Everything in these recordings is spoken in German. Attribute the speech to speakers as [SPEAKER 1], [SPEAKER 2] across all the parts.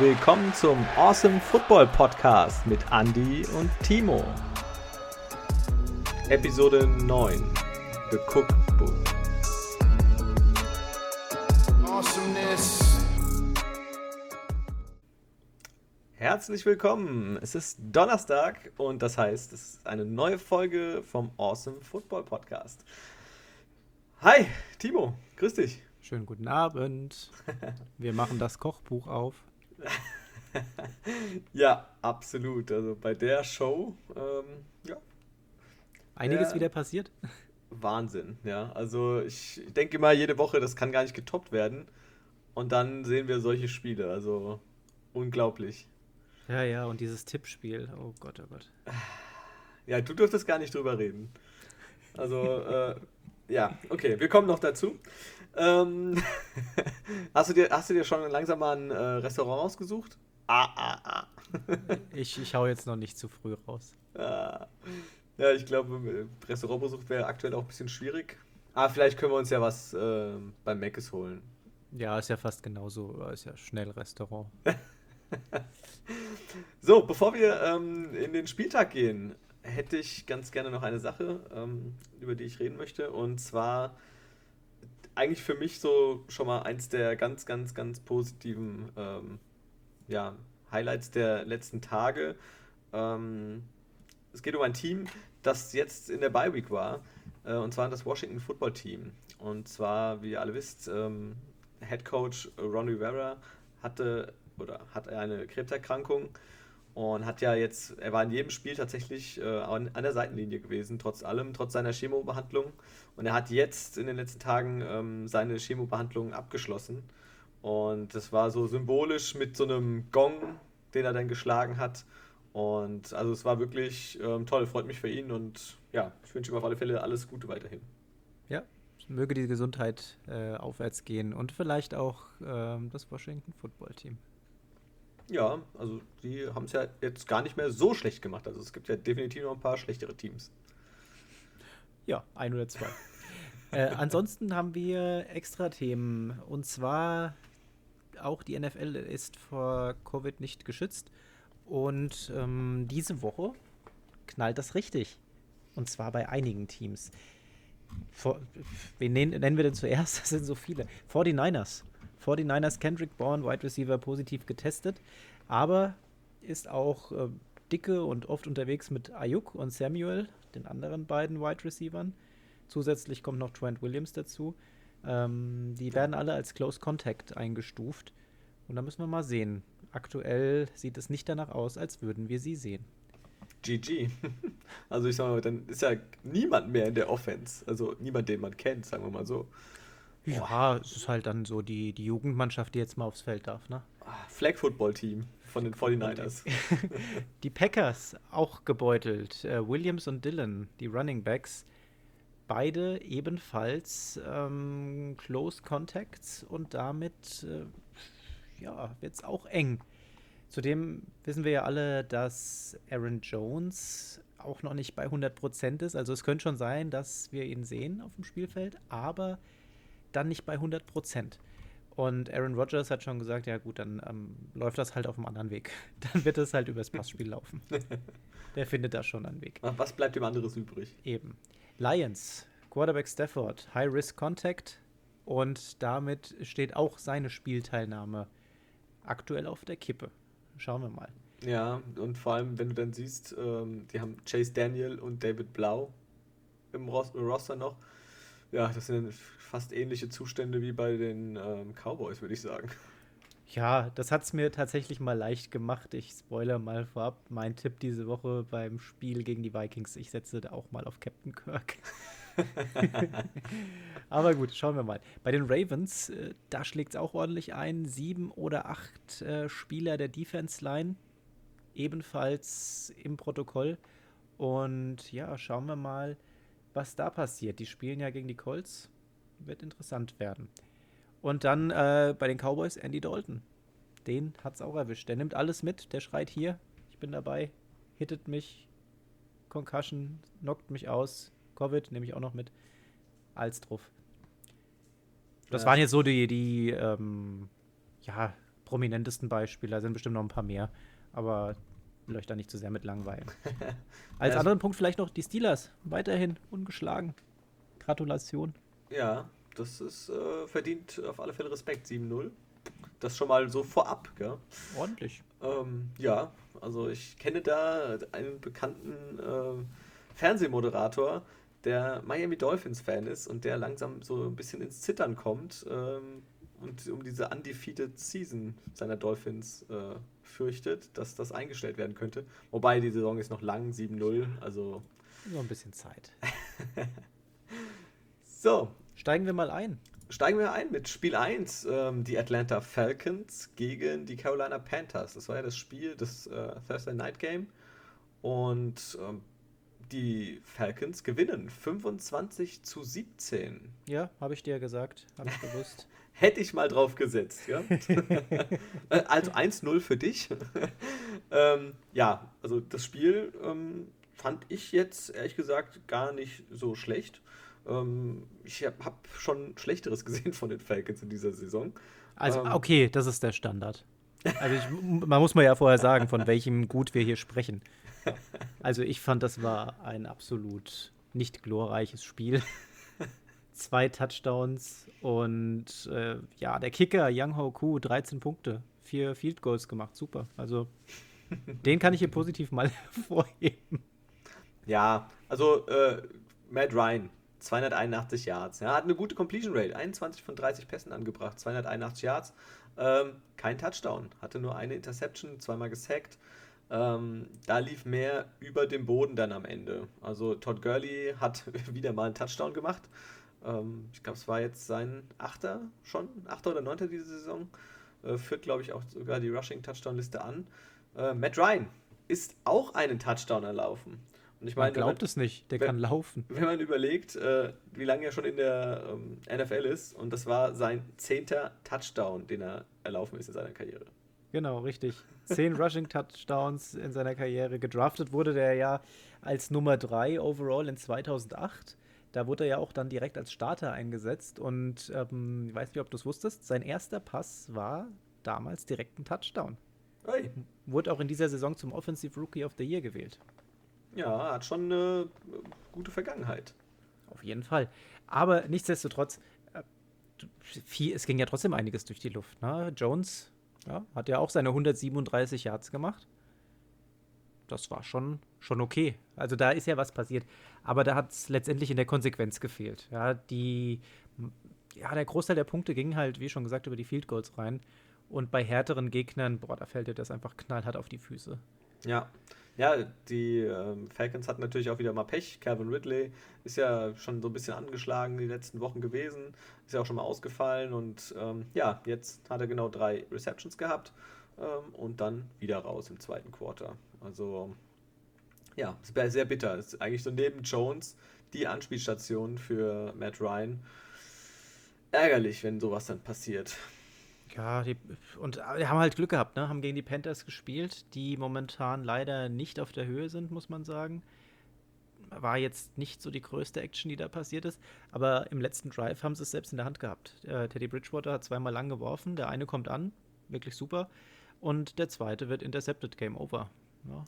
[SPEAKER 1] willkommen zum Awesome Football Podcast mit Andy und Timo. Episode 9 The Cookbook. Awesomeness. Herzlich willkommen. Es ist Donnerstag und das heißt, es ist eine neue Folge vom Awesome Football Podcast. Hi, Timo, grüß dich.
[SPEAKER 2] Schönen guten Abend. Wir machen das Kochbuch auf.
[SPEAKER 1] ja, absolut. Also bei der Show, ähm, ja.
[SPEAKER 2] Einiges ja, wieder passiert.
[SPEAKER 1] Wahnsinn, ja. Also ich denke mal, jede Woche, das kann gar nicht getoppt werden. Und dann sehen wir solche Spiele. Also unglaublich.
[SPEAKER 2] Ja, ja, und dieses Tippspiel. Oh Gott, oh Gott.
[SPEAKER 1] Ja, du dürftest gar nicht drüber reden. Also, äh, ja, okay, wir kommen noch dazu. Ähm, hast, du dir, hast du dir schon langsam mal ein äh, Restaurant ausgesucht?
[SPEAKER 2] Ah, ah, ah. ich, ich hau jetzt noch nicht zu früh raus.
[SPEAKER 1] Ah. Ja, ich glaube, Restaurantbesuch wäre aktuell auch ein bisschen schwierig. Aber ah, vielleicht können wir uns ja was äh, beim Meckes holen.
[SPEAKER 2] Ja, ist ja fast genauso. Ist ja Schnellrestaurant.
[SPEAKER 1] so, bevor wir ähm, in den Spieltag gehen, hätte ich ganz gerne noch eine Sache, ähm, über die ich reden möchte. Und zwar eigentlich für mich so schon mal eins der ganz, ganz, ganz positiven ähm, ja, Highlights der letzten Tage. Ähm, es geht um ein Team, das jetzt in der Bye Week war, äh, und zwar das Washington Football Team. Und zwar, wie ihr alle wisst, ähm, Head Coach Ron Rivera hatte oder hat eine Krebserkrankung und hat ja jetzt, er war in jedem Spiel tatsächlich äh, an, an, der Seitenlinie gewesen, trotz allem, trotz seiner Chemobehandlung. Und er hat jetzt in den letzten Tagen ähm, seine Chemobehandlung abgeschlossen. Und das war so symbolisch mit so einem Gong, den er dann geschlagen hat. Und also es war wirklich ähm, toll, freut mich für ihn und ja, ich wünsche ihm auf alle Fälle alles Gute weiterhin.
[SPEAKER 2] Ja, möge die Gesundheit äh, aufwärts gehen und vielleicht auch ähm, das Washington Football Team.
[SPEAKER 1] Ja, also die haben es ja jetzt gar nicht mehr so schlecht gemacht. Also es gibt ja definitiv noch ein paar schlechtere Teams.
[SPEAKER 2] Ja, ein oder zwei. äh, ansonsten haben wir extra Themen. Und zwar auch die NFL ist vor Covid nicht geschützt. Und ähm, diese Woche knallt das richtig. Und zwar bei einigen Teams. Vor, wen nennen, nennen wir denn zuerst? Das sind so viele. 49ers 49ers Kendrick Bourne, Wide Receiver, positiv getestet, aber ist auch äh, dicke und oft unterwegs mit Ayuk und Samuel, den anderen beiden Wide Receivern. Zusätzlich kommt noch Trent Williams dazu. Ähm, die werden alle als Close Contact eingestuft. Und da müssen wir mal sehen. Aktuell sieht es nicht danach aus, als würden wir sie sehen.
[SPEAKER 1] GG. Also ich sag mal, dann ist ja niemand mehr in der Offense. Also niemand, den man kennt, sagen wir mal so.
[SPEAKER 2] Ja, es ist halt dann so die, die Jugendmannschaft, die jetzt mal aufs Feld darf, ne?
[SPEAKER 1] Ah, Flag Football Team von den 49ers.
[SPEAKER 2] die Packers auch gebeutelt. Äh, Williams und Dillon, die Running Backs, beide ebenfalls ähm, Close Contacts und damit äh, ja, wird es auch eng. Zudem wissen wir ja alle, dass Aaron Jones auch noch nicht bei 100% ist. Also es könnte schon sein, dass wir ihn sehen auf dem Spielfeld, aber dann nicht bei 100 Prozent. Und Aaron Rodgers hat schon gesagt, ja gut, dann ähm, läuft das halt auf einem anderen Weg. Dann wird es halt übers Passspiel laufen. Der findet da schon einen Weg.
[SPEAKER 1] Was bleibt dem anderes übrig?
[SPEAKER 2] Eben. Lions, Quarterback Stafford, High Risk Contact und damit steht auch seine Spielteilnahme aktuell auf der Kippe. Schauen wir mal.
[SPEAKER 1] Ja, und vor allem, wenn du dann siehst, ähm, die haben Chase Daniel und David Blau im Roster noch. Ja, das sind fast ähnliche Zustände wie bei den ähm, Cowboys, würde ich sagen.
[SPEAKER 2] Ja, das hat es mir tatsächlich mal leicht gemacht. Ich spoiler mal vorab. Mein Tipp diese Woche beim Spiel gegen die Vikings. Ich setze da auch mal auf Captain Kirk. Aber gut, schauen wir mal. Bei den Ravens, äh, da schlägt es auch ordentlich ein. Sieben oder acht äh, Spieler der Defense Line ebenfalls im Protokoll. Und ja, schauen wir mal, was da passiert. Die spielen ja gegen die Colts wird interessant werden. Und dann äh, bei den Cowboys Andy Dalton. Den hat es auch erwischt. Der nimmt alles mit, der schreit hier, ich bin dabei, hittet mich, Concussion, knockt mich aus, Covid nehme ich auch noch mit. Als drauf. Das ja. waren jetzt so die, die ähm, ja, prominentesten Beispiele. Da sind bestimmt noch ein paar mehr. Aber will euch da nicht zu sehr mit langweilen. Als anderen Punkt vielleicht noch die Steelers. Weiterhin ungeschlagen. Gratulation.
[SPEAKER 1] Ja, das ist äh, verdient auf alle Fälle Respekt. 7-0. Das schon mal so vorab, gell?
[SPEAKER 2] Ordentlich.
[SPEAKER 1] Ähm, ja, also ich kenne da einen bekannten äh, Fernsehmoderator, der Miami Dolphins-Fan ist und der langsam so ein bisschen ins Zittern kommt ähm, und um diese undefeated Season seiner Dolphins äh, fürchtet, dass das eingestellt werden könnte. Wobei die Saison ist noch lang, 7-0, also.
[SPEAKER 2] Nur ein bisschen Zeit.
[SPEAKER 1] so.
[SPEAKER 2] Steigen wir mal ein.
[SPEAKER 1] Steigen wir ein mit Spiel 1, ähm, die Atlanta Falcons gegen die Carolina Panthers. Das war ja das Spiel, das äh, Thursday Night Game. Und ähm, die Falcons gewinnen 25 zu 17.
[SPEAKER 2] Ja, habe ich dir gesagt, habe ich gewusst.
[SPEAKER 1] Hätte ich mal drauf gesetzt, ja. also 1-0 für dich. ähm, ja, also das Spiel ähm, fand ich jetzt ehrlich gesagt gar nicht so schlecht. Ähm, ich habe hab schon Schlechteres gesehen von den Falcons in dieser Saison.
[SPEAKER 2] Also, ähm, okay, das ist der Standard. Also, ich, man muss mal ja vorher sagen, von welchem Gut wir hier sprechen. Also, ich fand, das war ein absolut nicht glorreiches Spiel. Zwei Touchdowns und äh, ja, der Kicker, Young Ho Ku, 13 Punkte, vier Field Goals gemacht, super. Also, den kann ich hier positiv mal hervorheben.
[SPEAKER 1] Ja, also äh, Matt Ryan, 281 Yards. Ja, hat eine gute Completion Rate, 21 von 30 Pässen angebracht, 281 Yards. Ähm, kein Touchdown, hatte nur eine Interception, zweimal gesackt. Ähm, da lief mehr über dem Boden dann am Ende. Also Todd Gurley hat wieder mal einen Touchdown gemacht. Ähm, ich glaube, es war jetzt sein achter schon, achter oder neunter diese Saison. Äh, führt, glaube ich, auch sogar die Rushing-Touchdown-Liste an. Äh, Matt Ryan ist auch einen Touchdown erlaufen.
[SPEAKER 2] Und ich meine, man glaubt man, es nicht, der wenn, kann laufen.
[SPEAKER 1] Wenn man überlegt, äh, wie lange er schon in der ähm, NFL ist, und das war sein zehnter Touchdown, den er erlaufen ist in seiner Karriere.
[SPEAKER 2] Genau, richtig. Zehn Rushing-Touchdowns in seiner Karriere. Gedraftet wurde der ja als Nummer 3 overall in 2008. Da wurde er ja auch dann direkt als Starter eingesetzt. Und ähm, ich weiß nicht, ob du es wusstest, sein erster Pass war damals direkt ein Touchdown. Hey. Wurde auch in dieser Saison zum Offensive Rookie of the Year gewählt.
[SPEAKER 1] Ja, hat schon eine gute Vergangenheit.
[SPEAKER 2] Auf jeden Fall. Aber nichtsdestotrotz, äh, viel, es ging ja trotzdem einiges durch die Luft. Ne? Jones ja, hat ja auch seine 137 Yards gemacht. Das war schon, schon okay. Also da ist ja was passiert. Aber da hat es letztendlich in der Konsequenz gefehlt. Ja, die, ja, der Großteil der Punkte ging halt, wie schon gesagt, über die Field Goals rein. Und bei härteren Gegnern, boah, da fällt dir das einfach knallhart auf die Füße.
[SPEAKER 1] Ja, ja, die ähm, Falcons hatten natürlich auch wieder mal Pech. Calvin Ridley ist ja schon so ein bisschen angeschlagen die letzten Wochen gewesen, ist ja auch schon mal ausgefallen und ähm, ja, jetzt hat er genau drei Receptions gehabt ähm, und dann wieder raus im zweiten Quarter. Also ja, sehr bitter. Ist eigentlich so neben Jones die Anspielstation für Matt Ryan. Ärgerlich, wenn sowas dann passiert.
[SPEAKER 2] Ja, die, und die haben halt Glück gehabt, ne? Haben gegen die Panthers gespielt, die momentan leider nicht auf der Höhe sind, muss man sagen. War jetzt nicht so die größte Action, die da passiert ist. Aber im letzten Drive haben sie es selbst in der Hand gehabt. Äh, Teddy Bridgewater hat zweimal lang geworfen. Der eine kommt an, wirklich super. Und der zweite wird intercepted, Game Over. Ja.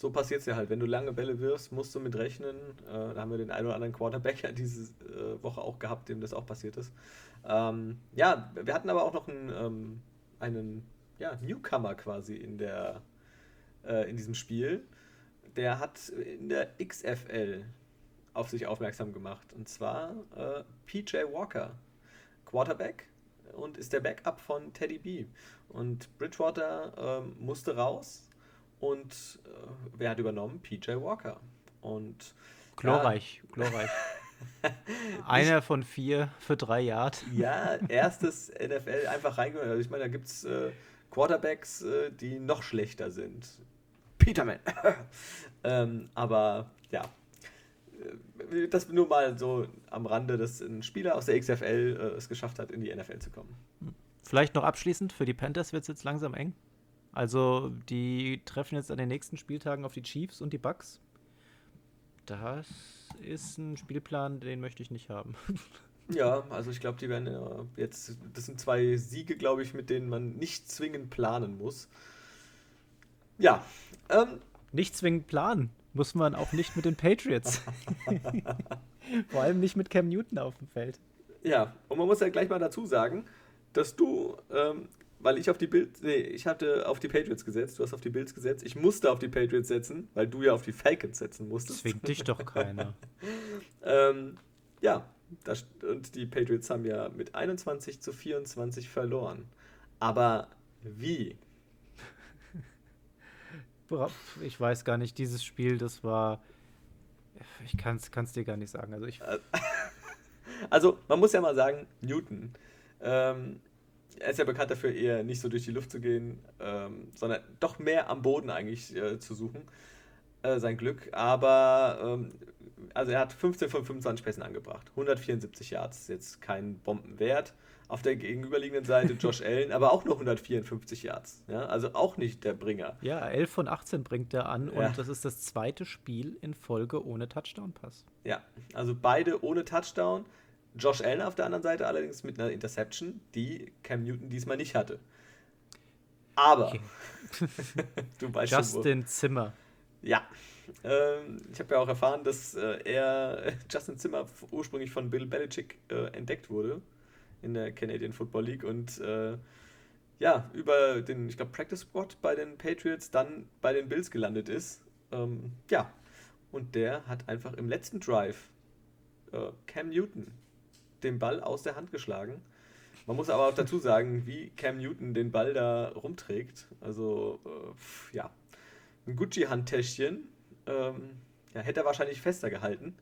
[SPEAKER 1] So passiert es ja halt. Wenn du lange Bälle wirfst, musst du mit rechnen. Äh, da haben wir den einen oder anderen Quarterback ja diese äh, Woche auch gehabt, dem das auch passiert ist. Ähm, ja, wir hatten aber auch noch einen, ähm, einen ja, Newcomer quasi in, der, äh, in diesem Spiel. Der hat in der XFL auf sich aufmerksam gemacht. Und zwar äh, PJ Walker, Quarterback und ist der Backup von Teddy B. Und Bridgewater ähm, musste raus und äh, wer hat übernommen? PJ Walker. Und
[SPEAKER 2] glorreich, ja, glorreich. Einer von vier für drei Yard.
[SPEAKER 1] Ja, erstes NFL einfach reingehört. Also ich meine, da gibt es äh, Quarterbacks, äh, die noch schlechter sind. Peterman. ähm, aber ja, äh, das nur mal so am Rande, dass ein Spieler aus der XFL äh, es geschafft hat, in die NFL zu kommen.
[SPEAKER 2] Vielleicht noch abschließend, für die Panthers wird es jetzt langsam eng. Also die treffen jetzt an den nächsten Spieltagen auf die Chiefs und die Bucks. Das ist ein Spielplan, den möchte ich nicht haben.
[SPEAKER 1] Ja, also ich glaube, die werden ja jetzt, das sind zwei Siege, glaube ich, mit denen man nicht zwingend planen muss. Ja. Ähm,
[SPEAKER 2] nicht zwingend planen muss man auch nicht mit den Patriots. Vor allem nicht mit Cam Newton auf dem Feld.
[SPEAKER 1] Ja, und man muss ja gleich mal dazu sagen, dass du, ähm, weil ich auf die Bills, nee, ich hatte auf die Patriots gesetzt, du hast auf die Bills gesetzt, ich musste auf die Patriots setzen, weil du ja auf die Falcons setzen musstest.
[SPEAKER 2] Zwingt dich doch keiner.
[SPEAKER 1] ähm, ja, das, und die Patriots haben ja mit 21 zu 24 verloren. Aber wie?
[SPEAKER 2] Ich weiß gar nicht, dieses Spiel, das war. Ich kann es dir gar nicht sagen. Also, ich
[SPEAKER 1] also, man muss ja mal sagen, Newton. Ähm, er ist ja bekannt dafür, eher nicht so durch die Luft zu gehen, ähm, sondern doch mehr am Boden eigentlich äh, zu suchen. Äh, sein Glück. Aber ähm, also er hat 15 von 25 Pässen angebracht. 174 Yards, jetzt kein Bombenwert. Auf der gegenüberliegenden Seite Josh Allen, aber auch nur 154 Yards. Ja, also auch nicht der Bringer.
[SPEAKER 2] Ja, 11 von 18 bringt er an ja. und das ist das zweite Spiel in Folge ohne Touchdown-Pass.
[SPEAKER 1] Ja, also beide ohne Touchdown. Josh Allen auf der anderen Seite allerdings mit einer Interception, die Cam Newton diesmal nicht hatte. Aber okay.
[SPEAKER 2] du weißt Justin schon, Zimmer.
[SPEAKER 1] Ja, ähm, ich habe ja auch erfahren, dass äh, er Justin Zimmer ursprünglich von Bill Belichick äh, entdeckt wurde in der Canadian Football League und äh, ja, über den, ich glaube, Practice Squad bei den Patriots dann bei den Bills gelandet ist. Ähm, ja, und der hat einfach im letzten Drive äh, Cam Newton den Ball aus der Hand geschlagen. Man muss aber auch dazu sagen, wie Cam Newton den Ball da rumträgt. Also, äh, ja, ein Gucci-Handtäschchen. Ähm, ja, hätte er wahrscheinlich fester gehalten.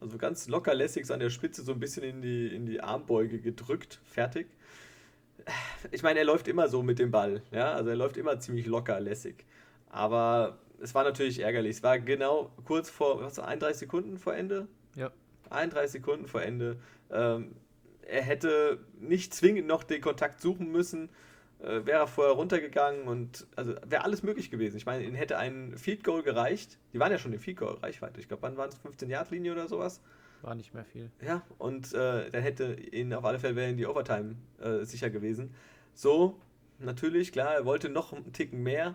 [SPEAKER 1] Also ganz locker lässig so an der Spitze so ein bisschen in die, in die Armbeuge gedrückt. Fertig. Ich meine, er läuft immer so mit dem Ball. Ja, also er läuft immer ziemlich locker lässig. Aber es war natürlich ärgerlich. Es war genau kurz vor, was, 31 Sekunden vor Ende?
[SPEAKER 2] Ja.
[SPEAKER 1] 31 Sekunden vor Ende. Ähm, er hätte nicht zwingend noch den Kontakt suchen müssen, äh, wäre er vorher runtergegangen und also wäre alles möglich gewesen. Ich meine, ihnen hätte ein Field Goal gereicht. Die waren ja schon in Field Goal Reichweite. Ich glaube, wann waren es 15 Yard Linie oder sowas?
[SPEAKER 2] War nicht mehr viel.
[SPEAKER 1] Ja, und äh, dann hätte ihnen auf alle Fälle in die Overtime äh, sicher gewesen. So, natürlich, klar, er wollte noch einen Ticken mehr.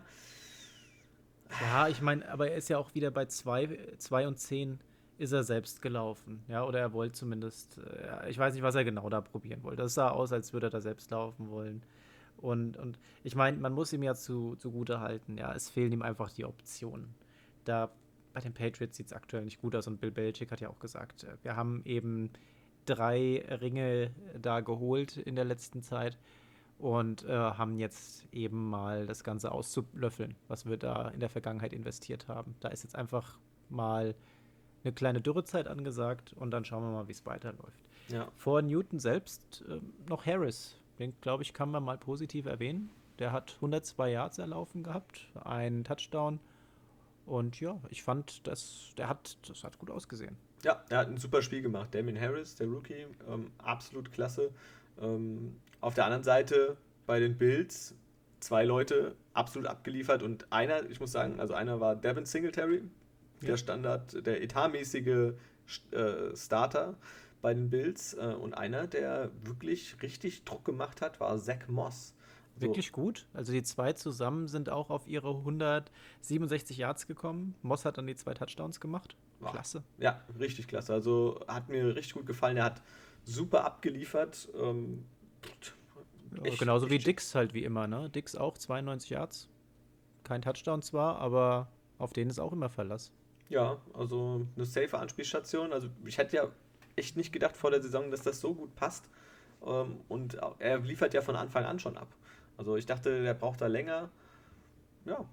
[SPEAKER 2] Ja, ich meine, aber er ist ja auch wieder bei 2 und 10 ist er selbst gelaufen. Ja, oder er wollte zumindest, äh, ich weiß nicht, was er genau da probieren wollte. Das sah aus, als würde er da selbst laufen wollen. Und, und ich meine, man muss ihm ja zu, zugute halten, ja, es fehlen ihm einfach die Optionen. Da bei den Patriots sieht es aktuell nicht gut aus und Bill Belichick hat ja auch gesagt, äh, wir haben eben drei Ringe da geholt in der letzten Zeit und äh, haben jetzt eben mal das Ganze auszulöffeln, was wir da in der Vergangenheit investiert haben. Da ist jetzt einfach mal eine kleine Dürrezeit angesagt und dann schauen wir mal, wie es weiterläuft.
[SPEAKER 1] Ja.
[SPEAKER 2] Vor Newton selbst äh, noch Harris. Den, glaube ich, kann man mal positiv erwähnen. Der hat 102 Yards erlaufen gehabt, einen Touchdown. Und ja, ich fand, das, der hat, das hat gut ausgesehen.
[SPEAKER 1] Ja, er hat ein super Spiel gemacht. Damien Harris, der Rookie, ähm, absolut klasse. Ähm, auf der anderen Seite bei den Bills zwei Leute absolut abgeliefert und einer, ich muss sagen, also einer war Devin Singletary, der Standard, der etatmäßige äh, Starter bei den Bills. Äh, und einer, der wirklich richtig Druck gemacht hat, war Zach Moss.
[SPEAKER 2] So. Wirklich gut. Also die zwei zusammen sind auch auf ihre 167 Yards gekommen. Moss hat dann die zwei Touchdowns gemacht. Klasse.
[SPEAKER 1] Ja, richtig klasse. Also hat mir richtig gut gefallen. Er hat super abgeliefert. Ähm,
[SPEAKER 2] ja, genauso wie Dix halt wie immer. Ne? Dix auch 92 Yards. Kein Touchdown zwar, aber auf den ist auch immer Verlass.
[SPEAKER 1] Ja, also eine safe Anspielstation. Also ich hätte ja echt nicht gedacht vor der Saison, dass das so gut passt. Ähm, und er liefert ja von Anfang an schon ab. Also ich dachte, der braucht da länger. Ja.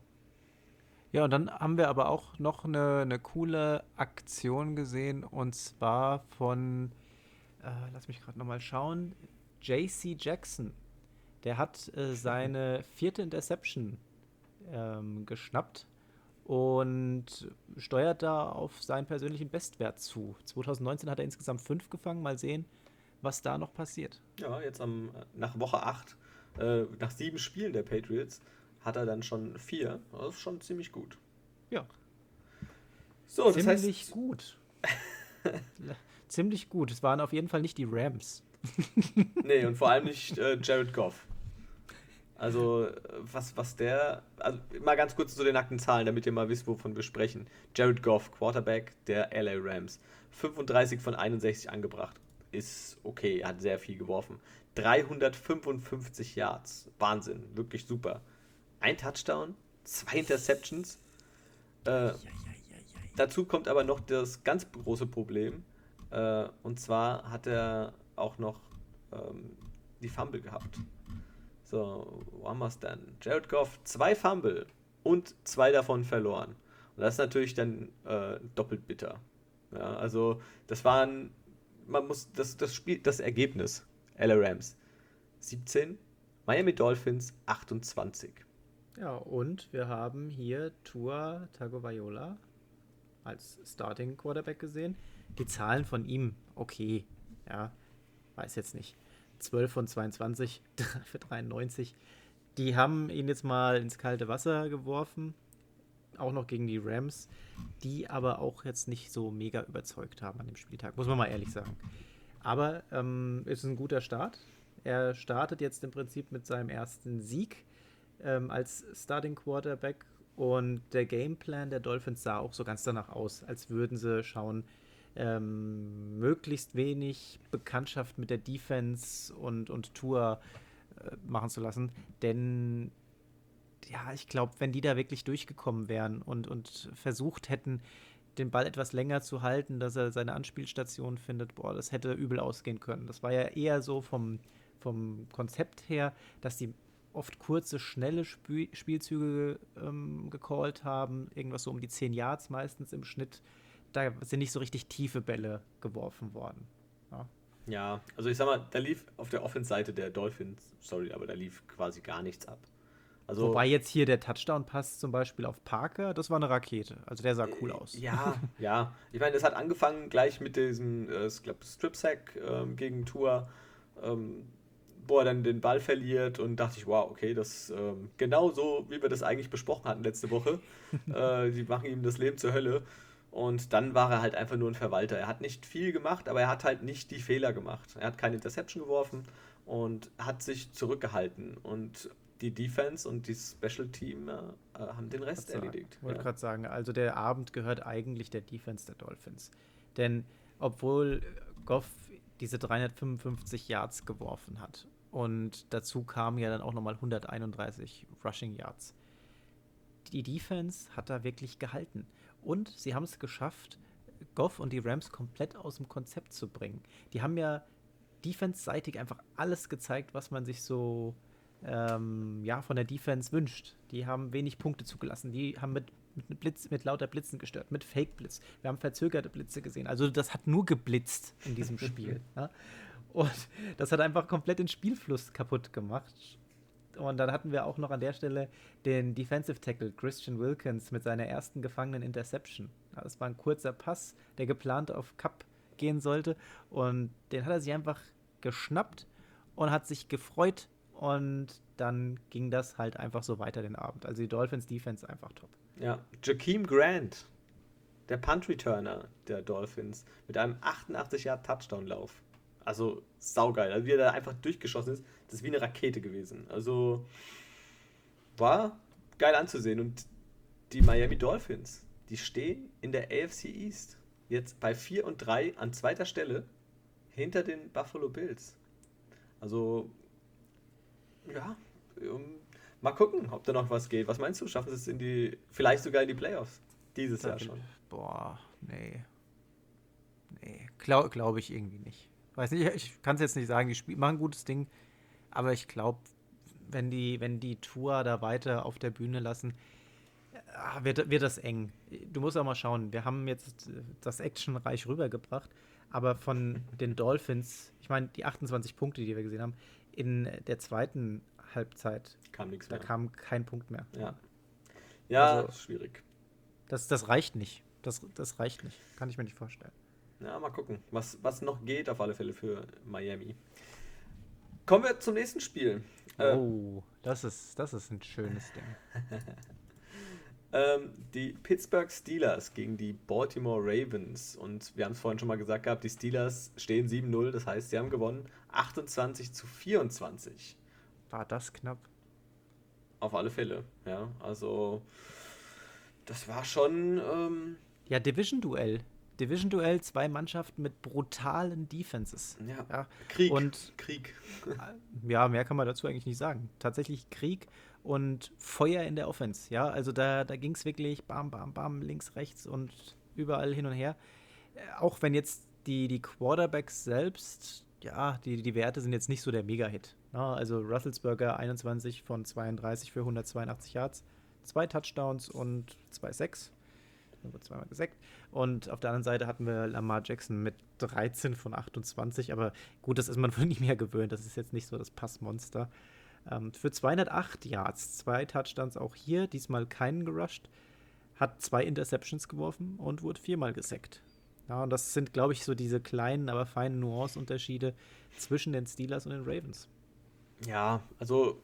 [SPEAKER 2] Ja, und dann haben wir aber auch noch eine, eine coole Aktion gesehen und zwar von, äh, lass mich gerade nochmal schauen, JC Jackson. Der hat äh, seine vierte Interception ähm, geschnappt und steuert da auf seinen persönlichen Bestwert zu. 2019 hat er insgesamt fünf gefangen. Mal sehen, was da noch passiert.
[SPEAKER 1] Ja, jetzt am, nach Woche 8, äh, nach sieben Spielen der Patriots, hat er dann schon vier. Das ist schon ziemlich gut.
[SPEAKER 2] Ja.
[SPEAKER 1] So,
[SPEAKER 2] ziemlich das heißt, gut. ziemlich gut. Es waren auf jeden Fall nicht die Rams.
[SPEAKER 1] nee, und vor allem nicht äh, Jared Goff. Also, was, was der. Also, mal ganz kurz zu den nackten Zahlen, damit ihr mal wisst, wovon wir sprechen. Jared Goff, Quarterback der LA Rams. 35 von 61 angebracht. Ist okay, er hat sehr viel geworfen. 355 Yards. Wahnsinn, wirklich super. Ein Touchdown, zwei Interceptions. Äh, dazu kommt aber noch das ganz große Problem. Äh, und zwar hat er auch noch ähm, die Fumble gehabt. So, wo haben wir es dann? Jared Goff, zwei Fumble und zwei davon verloren. Und das ist natürlich dann äh, doppelt bitter. Ja, also, das waren, man muss, das, das Spiel, das Ergebnis, LA Rams 17, Miami Dolphins 28.
[SPEAKER 2] Ja, und wir haben hier Tua Tagovailoa als Starting Quarterback gesehen. Die Zahlen von ihm, okay, ja, weiß jetzt nicht. 12 von 22 für 93. Die haben ihn jetzt mal ins kalte Wasser geworfen, auch noch gegen die Rams, die aber auch jetzt nicht so mega überzeugt haben an dem Spieltag, muss man mal ehrlich sagen. Aber ähm, ist ein guter Start. Er startet jetzt im Prinzip mit seinem ersten Sieg ähm, als Starting Quarterback und der Gameplan der Dolphins sah auch so ganz danach aus, als würden sie schauen, ähm, möglichst wenig Bekanntschaft mit der Defense und, und Tour äh, machen zu lassen. Denn ja, ich glaube, wenn die da wirklich durchgekommen wären und, und versucht hätten, den Ball etwas länger zu halten, dass er seine Anspielstation findet, boah, das hätte übel ausgehen können. Das war ja eher so vom, vom Konzept her, dass die oft kurze, schnelle Spiel Spielzüge ähm, gecallt haben, irgendwas so um die 10 Yards meistens im Schnitt. Da sind nicht so richtig tiefe Bälle geworfen worden. Ja,
[SPEAKER 1] ja also ich sag mal, da lief auf der Offense-Seite der Dolphins, sorry, aber da lief quasi gar nichts ab.
[SPEAKER 2] Also, Wobei jetzt hier der Touchdown-Pass zum Beispiel auf Parker, das war eine Rakete. Also der sah cool aus.
[SPEAKER 1] Ja, ja. Ich meine, das hat angefangen gleich mit diesem, äh, ich glaube, Strip-Sack ähm, gegen Tour. Ähm, wo er dann den Ball verliert und dachte ich, wow, okay, das ähm, genau so, wie wir das eigentlich besprochen hatten letzte Woche. äh, die machen ihm das Leben zur Hölle. Und dann war er halt einfach nur ein Verwalter. Er hat nicht viel gemacht, aber er hat halt nicht die Fehler gemacht. Er hat keine Interception geworfen und hat sich zurückgehalten. Und die Defense und die Special Team äh, haben den Rest erledigt.
[SPEAKER 2] Ich wollte ja. gerade sagen, also der Abend gehört eigentlich der Defense der Dolphins. Denn obwohl Goff diese 355 Yards geworfen hat und dazu kamen ja dann auch nochmal 131 Rushing Yards. Die Defense hat da wirklich gehalten. Und sie haben es geschafft, Goff und die Rams komplett aus dem Konzept zu bringen. Die haben ja defense-seitig einfach alles gezeigt, was man sich so ähm, ja, von der Defense wünscht. Die haben wenig Punkte zugelassen. Die haben mit, mit, Blitz, mit lauter Blitzen gestört, mit Fake-Blitz. Wir haben verzögerte Blitze gesehen. Also das hat nur geblitzt in diesem Spiel. ja? Und das hat einfach komplett den Spielfluss kaputt gemacht. Und dann hatten wir auch noch an der Stelle den Defensive Tackle Christian Wilkins mit seiner ersten gefangenen Interception. Das war ein kurzer Pass, der geplant auf Cup gehen sollte. Und den hat er sich einfach geschnappt und hat sich gefreut. Und dann ging das halt einfach so weiter den Abend. Also die Dolphins Defense einfach top.
[SPEAKER 1] Ja, Jakeem Grant, der Punt Returner der Dolphins, mit einem 88 Yard Touchdown-Lauf. Also saugeil. Also wie er da einfach durchgeschossen ist, das ist wie eine Rakete gewesen. Also war geil anzusehen. Und die Miami Dolphins, die stehen in der AFC East jetzt bei 4 und 3 an zweiter Stelle hinter den Buffalo Bills. Also, ja, um, mal gucken, ob da noch was geht. Was meinst du? Schaffen sie es in die, vielleicht sogar in die Playoffs? Dieses Jahr schon.
[SPEAKER 2] Boah, nee. Nee, glaube glaub ich irgendwie nicht. Weiß nicht, ich kann es jetzt nicht sagen, die machen ein gutes Ding, aber ich glaube, wenn die, wenn die Tour da weiter auf der Bühne lassen, äh, wird, wird das eng. Du musst auch mal schauen, wir haben jetzt das actionreich rübergebracht, aber von den Dolphins, ich meine, die 28 Punkte, die wir gesehen haben, in der zweiten Halbzeit
[SPEAKER 1] kam nichts
[SPEAKER 2] mehr. Da kam kein Punkt mehr.
[SPEAKER 1] Ja, ja also, schwierig.
[SPEAKER 2] Das, das reicht nicht. Das, das reicht nicht. Kann ich mir nicht vorstellen.
[SPEAKER 1] Ja, mal gucken, was, was noch geht auf alle Fälle für Miami. Kommen wir zum nächsten Spiel.
[SPEAKER 2] Äh, oh, das ist, das ist ein schönes Ding.
[SPEAKER 1] Ähm, die Pittsburgh Steelers gegen die Baltimore Ravens. Und wir haben es vorhin schon mal gesagt gehabt, die Steelers stehen 7-0, das heißt, sie haben gewonnen 28 zu 24.
[SPEAKER 2] War das knapp?
[SPEAKER 1] Auf alle Fälle, ja. Also, das war schon. Ähm,
[SPEAKER 2] ja, Division-Duell. Division-Duell, zwei Mannschaften mit brutalen Defenses.
[SPEAKER 1] Ja.
[SPEAKER 2] ja.
[SPEAKER 1] Krieg.
[SPEAKER 2] Und
[SPEAKER 1] Krieg.
[SPEAKER 2] ja, mehr kann man dazu eigentlich nicht sagen. Tatsächlich Krieg und Feuer in der Offense. Ja, also da, da ging es wirklich bam, bam, bam, links, rechts und überall hin und her. Äh, auch wenn jetzt die, die Quarterbacks selbst, ja, die, die Werte sind jetzt nicht so der Mega-Hit. Ja, also Russelsberger 21 von 32 für 182 Yards, zwei Touchdowns und zwei Sacks. Wird zweimal gesackt. Und auf der anderen Seite hatten wir Lamar Jackson mit 13 von 28. Aber gut, das ist man von ihm ja gewöhnt. Das ist jetzt nicht so das Passmonster. Ähm, für 208 Yards, zwei Touchdowns auch hier, diesmal keinen gerusht. Hat zwei Interceptions geworfen und wurde viermal gesackt. Ja, und das sind, glaube ich, so diese kleinen, aber feinen Nuance-Unterschiede zwischen den Steelers und den Ravens.
[SPEAKER 1] Ja, also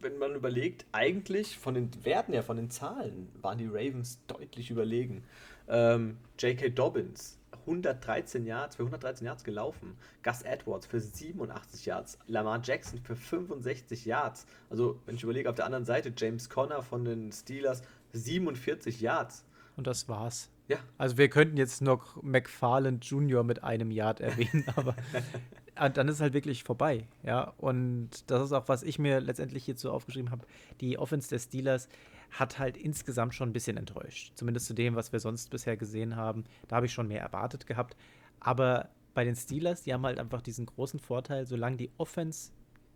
[SPEAKER 1] wenn man überlegt, eigentlich von den Werten her, von den Zahlen, waren die Ravens deutlich überlegen. Ähm, J.K. Dobbins, 113 Yards, für 113 Yards gelaufen. Gus Edwards für 87 Yards. Lamar Jackson für 65 Yards. Also, wenn ich überlege, auf der anderen Seite James Conner von den Steelers 47 Yards.
[SPEAKER 2] Und das war's.
[SPEAKER 1] Ja.
[SPEAKER 2] Also wir könnten jetzt noch McFarland Jr. mit einem Yard erwähnen, aber dann ist es halt wirklich vorbei. Ja, und das ist auch, was ich mir letztendlich hierzu aufgeschrieben habe. Die Offense der Steelers hat halt insgesamt schon ein bisschen enttäuscht. Zumindest zu dem, was wir sonst bisher gesehen haben. Da habe ich schon mehr erwartet gehabt. Aber bei den Steelers, die haben halt einfach diesen großen Vorteil, solange die Offense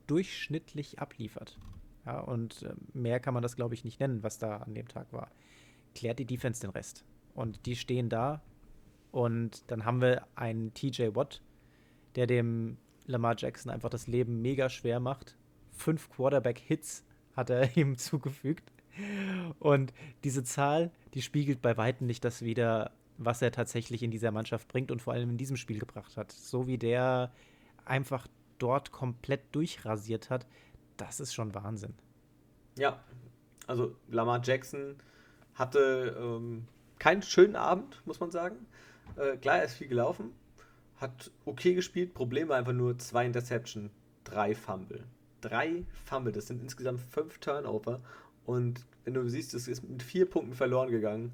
[SPEAKER 2] durchschnittlich abliefert. Ja, und äh, mehr kann man das, glaube ich, nicht nennen, was da an dem Tag war. Klärt die Defense den Rest. Und die stehen da. Und dann haben wir einen TJ Watt, der dem Lamar Jackson einfach das Leben mega schwer macht. Fünf Quarterback-Hits hat er ihm zugefügt. Und diese Zahl, die spiegelt bei Weitem nicht das wieder, was er tatsächlich in dieser Mannschaft bringt und vor allem in diesem Spiel gebracht hat. So wie der einfach dort komplett durchrasiert hat, das ist schon Wahnsinn.
[SPEAKER 1] Ja, also Lamar Jackson hatte ähm, keinen schönen Abend, muss man sagen. Äh, klar, er ist viel gelaufen, hat okay gespielt. Problem war einfach nur zwei Interception, drei Fumble. Drei Fumble, das sind insgesamt fünf Turnover. Und wenn du siehst, es ist mit vier Punkten verloren gegangen,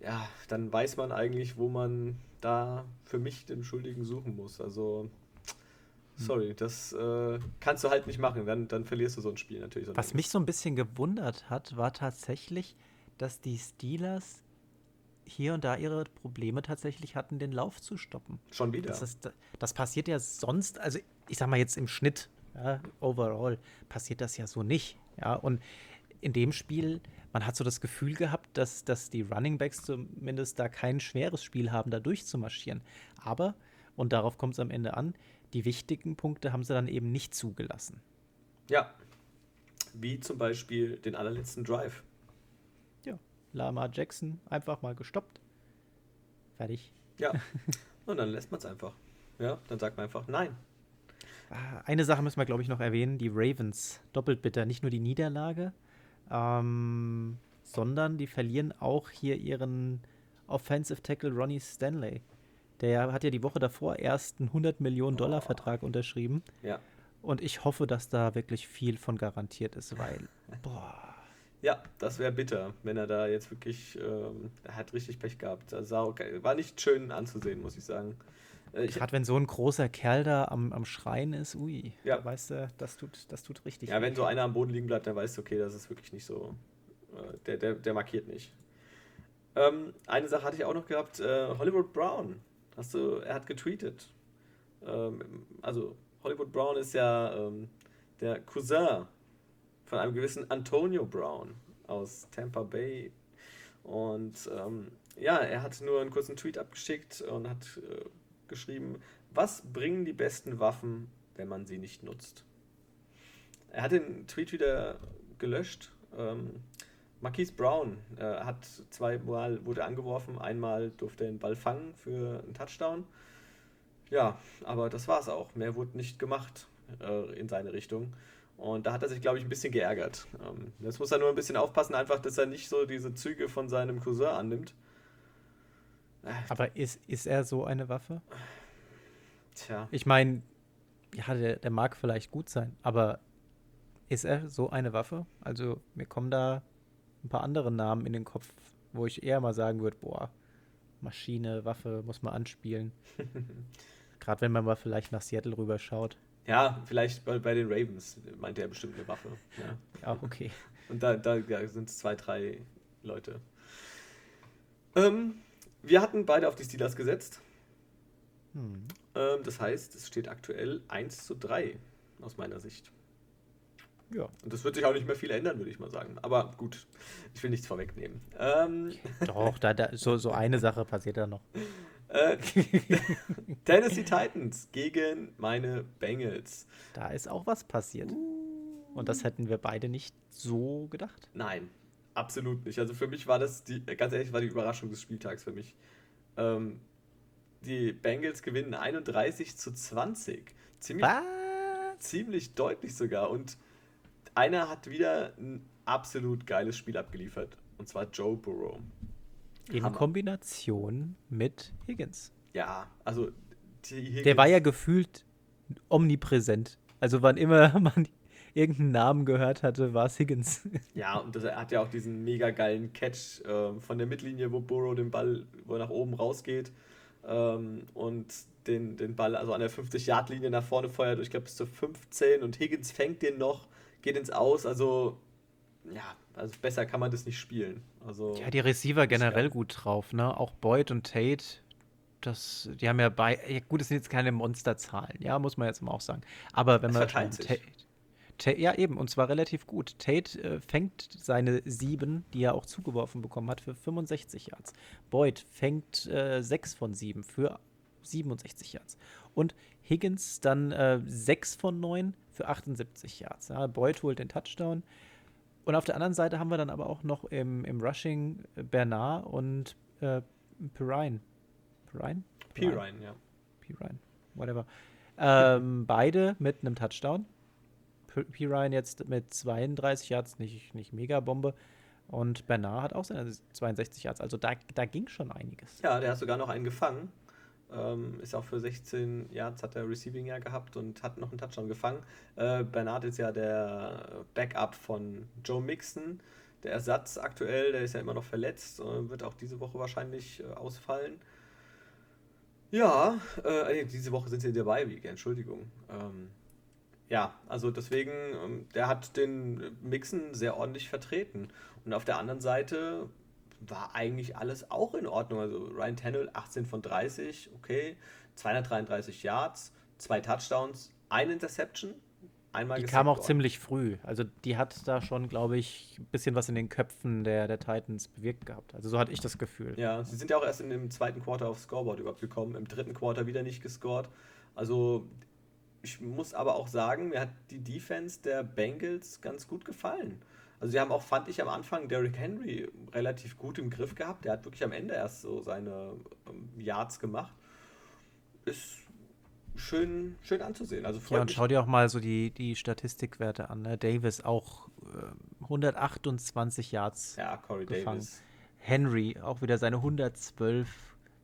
[SPEAKER 1] ja, dann weiß man eigentlich, wo man da für mich den Schuldigen suchen muss. Also, sorry, hm. das äh, kannst du halt nicht machen. Dann, dann verlierst du so ein Spiel natürlich. So
[SPEAKER 2] Was mich so ein bisschen gewundert hat, war tatsächlich, dass die Steelers hier und da ihre Probleme tatsächlich hatten, den Lauf zu stoppen.
[SPEAKER 1] Schon wieder.
[SPEAKER 2] Das, ist, das passiert ja sonst, also ich sag mal jetzt im Schnitt, ja, overall, passiert das ja so nicht. Ja, und in dem Spiel, man hat so das Gefühl gehabt, dass, dass die Running Backs zumindest da kein schweres Spiel haben, da durchzumarschieren. Aber, und darauf kommt es am Ende an, die wichtigen Punkte haben sie dann eben nicht zugelassen.
[SPEAKER 1] Ja, wie zum Beispiel den allerletzten Drive.
[SPEAKER 2] Lama Jackson einfach mal gestoppt. Fertig.
[SPEAKER 1] Ja. Und dann lässt man es einfach. Ja, dann sagt man einfach nein.
[SPEAKER 2] Ah, eine Sache müssen wir, glaube ich, noch erwähnen: die Ravens. Doppelt bitter. Nicht nur die Niederlage, ähm, sondern die verlieren auch hier ihren Offensive Tackle Ronnie Stanley. Der hat ja die Woche davor erst einen 100 Millionen Dollar Vertrag unterschrieben.
[SPEAKER 1] Ja.
[SPEAKER 2] Und ich hoffe, dass da wirklich viel von garantiert ist, weil, boah.
[SPEAKER 1] Ja, das wäre bitter, wenn er da jetzt wirklich, ähm, er hat richtig Pech gehabt. Also war nicht schön anzusehen, muss ich sagen.
[SPEAKER 2] Äh, Gerade wenn so ein großer Kerl da am, am Schreien ist, ui,
[SPEAKER 1] ja.
[SPEAKER 2] da weißt du, das tut, das tut richtig.
[SPEAKER 1] Ja, wenn so einer am Boden liegen bleibt, dann weißt du, okay, das ist wirklich nicht so, äh, der, der, der markiert nicht. Ähm, eine Sache hatte ich auch noch gehabt, äh, Hollywood Brown, hast du, er hat getweetet. Ähm, also Hollywood Brown ist ja ähm, der Cousin von einem gewissen Antonio Brown aus Tampa Bay. Und ähm, ja, er hat nur einen kurzen Tweet abgeschickt und hat äh, geschrieben, was bringen die besten Waffen, wenn man sie nicht nutzt? Er hat den Tweet wieder gelöscht. Ähm, Marquise Brown äh, hat zweimal wurde angeworfen, einmal durfte er den Ball fangen für einen Touchdown. Ja, aber das war es auch. Mehr wurde nicht gemacht äh, in seine Richtung. Und da hat er sich, glaube ich, ein bisschen geärgert. Ähm, jetzt muss er nur ein bisschen aufpassen, einfach, dass er nicht so diese Züge von seinem Cousin annimmt.
[SPEAKER 2] Aber ist, ist er so eine Waffe?
[SPEAKER 1] Tja.
[SPEAKER 2] Ich meine, ja, der, der mag vielleicht gut sein, aber ist er so eine Waffe? Also, mir kommen da ein paar andere Namen in den Kopf, wo ich eher mal sagen würde, boah, Maschine, Waffe, muss man anspielen. Gerade wenn man mal vielleicht nach Seattle rüberschaut.
[SPEAKER 1] Ja, vielleicht bei, bei den Ravens meint er bestimmt eine Waffe. Ja,
[SPEAKER 2] ja okay.
[SPEAKER 1] Und da, da ja, sind es zwei, drei Leute. Ähm, wir hatten beide auf die Steelers gesetzt. Hm. Ähm, das heißt, es steht aktuell 1 zu 3 aus meiner Sicht. Ja. Und das wird sich auch nicht mehr viel ändern, würde ich mal sagen. Aber gut, ich will nichts vorwegnehmen. Ähm,
[SPEAKER 2] Doch, da, da, so, so eine Sache passiert da noch.
[SPEAKER 1] Äh, Tennessee Titans gegen meine Bengals.
[SPEAKER 2] Da ist auch was passiert. Und das hätten wir beide nicht so gedacht.
[SPEAKER 1] Nein, absolut nicht. Also für mich war das, die, ganz ehrlich, war die Überraschung des Spieltags für mich. Ähm, die Bengals gewinnen 31 zu 20. Ziemlich, ziemlich deutlich sogar. Und einer hat wieder ein absolut geiles Spiel abgeliefert. Und zwar Joe Burrow.
[SPEAKER 2] In Hammer. Kombination mit Higgins.
[SPEAKER 1] Ja, also
[SPEAKER 2] Der war ja gefühlt omnipräsent. Also wann immer man irgendeinen Namen gehört hatte, war es Higgins.
[SPEAKER 1] Ja, und das, er hat ja auch diesen mega geilen Catch äh, von der Mittellinie, wo Burrow den Ball, wo er nach oben rausgeht ähm, und den, den Ball also an der 50-Yard-Linie nach vorne feuert, ich glaube bis zur 15 und Higgins fängt den noch, geht ins Aus, also ja, also besser kann man das nicht spielen. Also,
[SPEAKER 2] ja, die Receiver generell gut drauf, ne? Auch Boyd und Tate, das, die haben ja bei, ja, gut, das sind jetzt keine Monsterzahlen, ja, muss man jetzt mal auch sagen. Aber wenn es man schon Tate, Tate, ja, eben, und zwar relativ gut. Tate äh, fängt seine sieben, die er auch zugeworfen bekommen hat, für 65 Yards. Boyd fängt äh, sechs von sieben für 67 Yards. Und Higgins dann äh, sechs von neun für 78 Yards. Ja, Boyd holt den Touchdown. Und auf der anderen Seite haben wir dann aber auch noch im, im Rushing äh, Bernard und äh, Pirine. Pirine?
[SPEAKER 1] Pirine, ja.
[SPEAKER 2] Pirine, whatever. Ähm, beide mit einem Touchdown. Pirine jetzt mit 32 Yards, nicht, nicht Mega-Bombe. Und Bernard hat auch seine 62 Yards. Also da, da ging schon einiges.
[SPEAKER 1] Ja, der hat sogar noch einen gefangen. Ähm, ist auch für 16 Yards hat er Receiving ja gehabt und hat noch einen Touchdown gefangen. Äh, Bernard ist ja der Backup von Joe Mixon. Der Ersatz aktuell, der ist ja immer noch verletzt, äh, wird auch diese Woche wahrscheinlich äh, ausfallen. Ja, äh, diese Woche sind sie in der Bye-Week, Entschuldigung. Ähm, ja, also deswegen, ähm, der hat den Mixen sehr ordentlich vertreten. Und auf der anderen Seite war eigentlich alles auch in Ordnung. Also Ryan Tannehill 18 von 30, okay, 233 Yards, zwei Touchdowns, eine Interception. Einmal
[SPEAKER 2] die kam auch worden. ziemlich früh. Also die hat da schon, glaube ich, ein bisschen was in den Köpfen der, der Titans bewirkt gehabt. Also so hatte ich das Gefühl.
[SPEAKER 1] Ja, sie sind ja auch erst in dem zweiten Quarter aufs Scoreboard überhaupt gekommen, im dritten Quarter wieder nicht gescored. Also ich muss aber auch sagen, mir hat die Defense der Bengals ganz gut gefallen. Also sie haben auch, fand ich am Anfang, Derrick Henry relativ gut im Griff gehabt. Der hat wirklich am Ende erst so seine ähm, Yards gemacht. Ist schön, schön anzusehen. Also
[SPEAKER 2] ja, und schau dir auch mal so die, die Statistikwerte an. Ne? Davis auch äh, 128 Yards
[SPEAKER 1] ja, Corey gefangen. Davis.
[SPEAKER 2] Henry auch wieder seine 112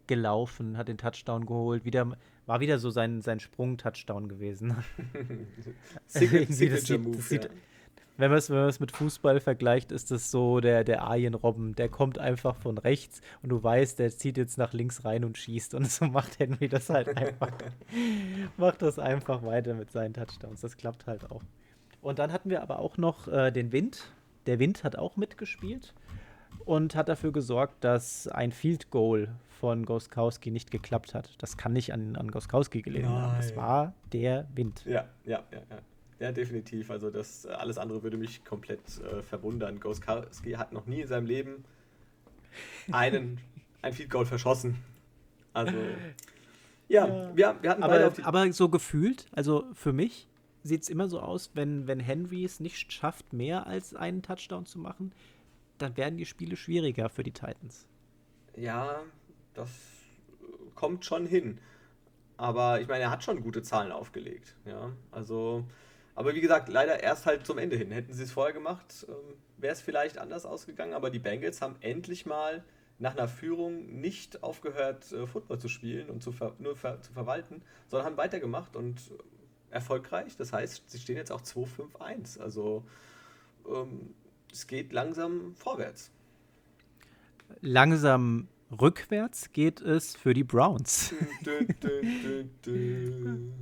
[SPEAKER 2] gelaufen, hat den Touchdown geholt. Wieder, war wieder so sein, sein Sprung-Touchdown gewesen.
[SPEAKER 1] Signature das sieht, das
[SPEAKER 2] sieht, ja wenn man es mit Fußball vergleicht, ist das so der, der Arjen Robben. Der kommt einfach von rechts und du weißt, der zieht jetzt nach links rein und schießt. Und so macht Henry das halt einfach. macht das einfach weiter mit seinen Touchdowns. Das klappt halt auch. Und dann hatten wir aber auch noch äh, den Wind. Der Wind hat auch mitgespielt und hat dafür gesorgt, dass ein Field Goal von Goskowski nicht geklappt hat. Das kann nicht an, an Goskowski gelegen haben. Das war der Wind.
[SPEAKER 1] Ja, ja, ja, ja. Ja, definitiv. Also das alles andere würde mich komplett äh, verwundern. Gostkowski hat noch nie in seinem Leben einen ein Field Goal verschossen. Also ja, ja. Wir, wir hatten
[SPEAKER 2] aber, aber so gefühlt, also für mich sieht es immer so aus, wenn, wenn Henry es nicht schafft, mehr als einen Touchdown zu machen, dann werden die Spiele schwieriger für die Titans.
[SPEAKER 1] Ja, das kommt schon hin. Aber ich meine, er hat schon gute Zahlen aufgelegt. Ja, also Aber wie gesagt, leider erst halt zum Ende hin. Hätten sie es vorher gemacht, ähm, wäre es vielleicht anders ausgegangen. Aber die Bengals haben endlich mal nach einer Führung nicht aufgehört, äh, Football zu spielen und zu nur zu verwalten, sondern haben weitergemacht und erfolgreich. Das heißt, sie stehen jetzt auch 2-5-1. Also ähm, es geht langsam vorwärts.
[SPEAKER 2] Langsam rückwärts geht es für die Browns.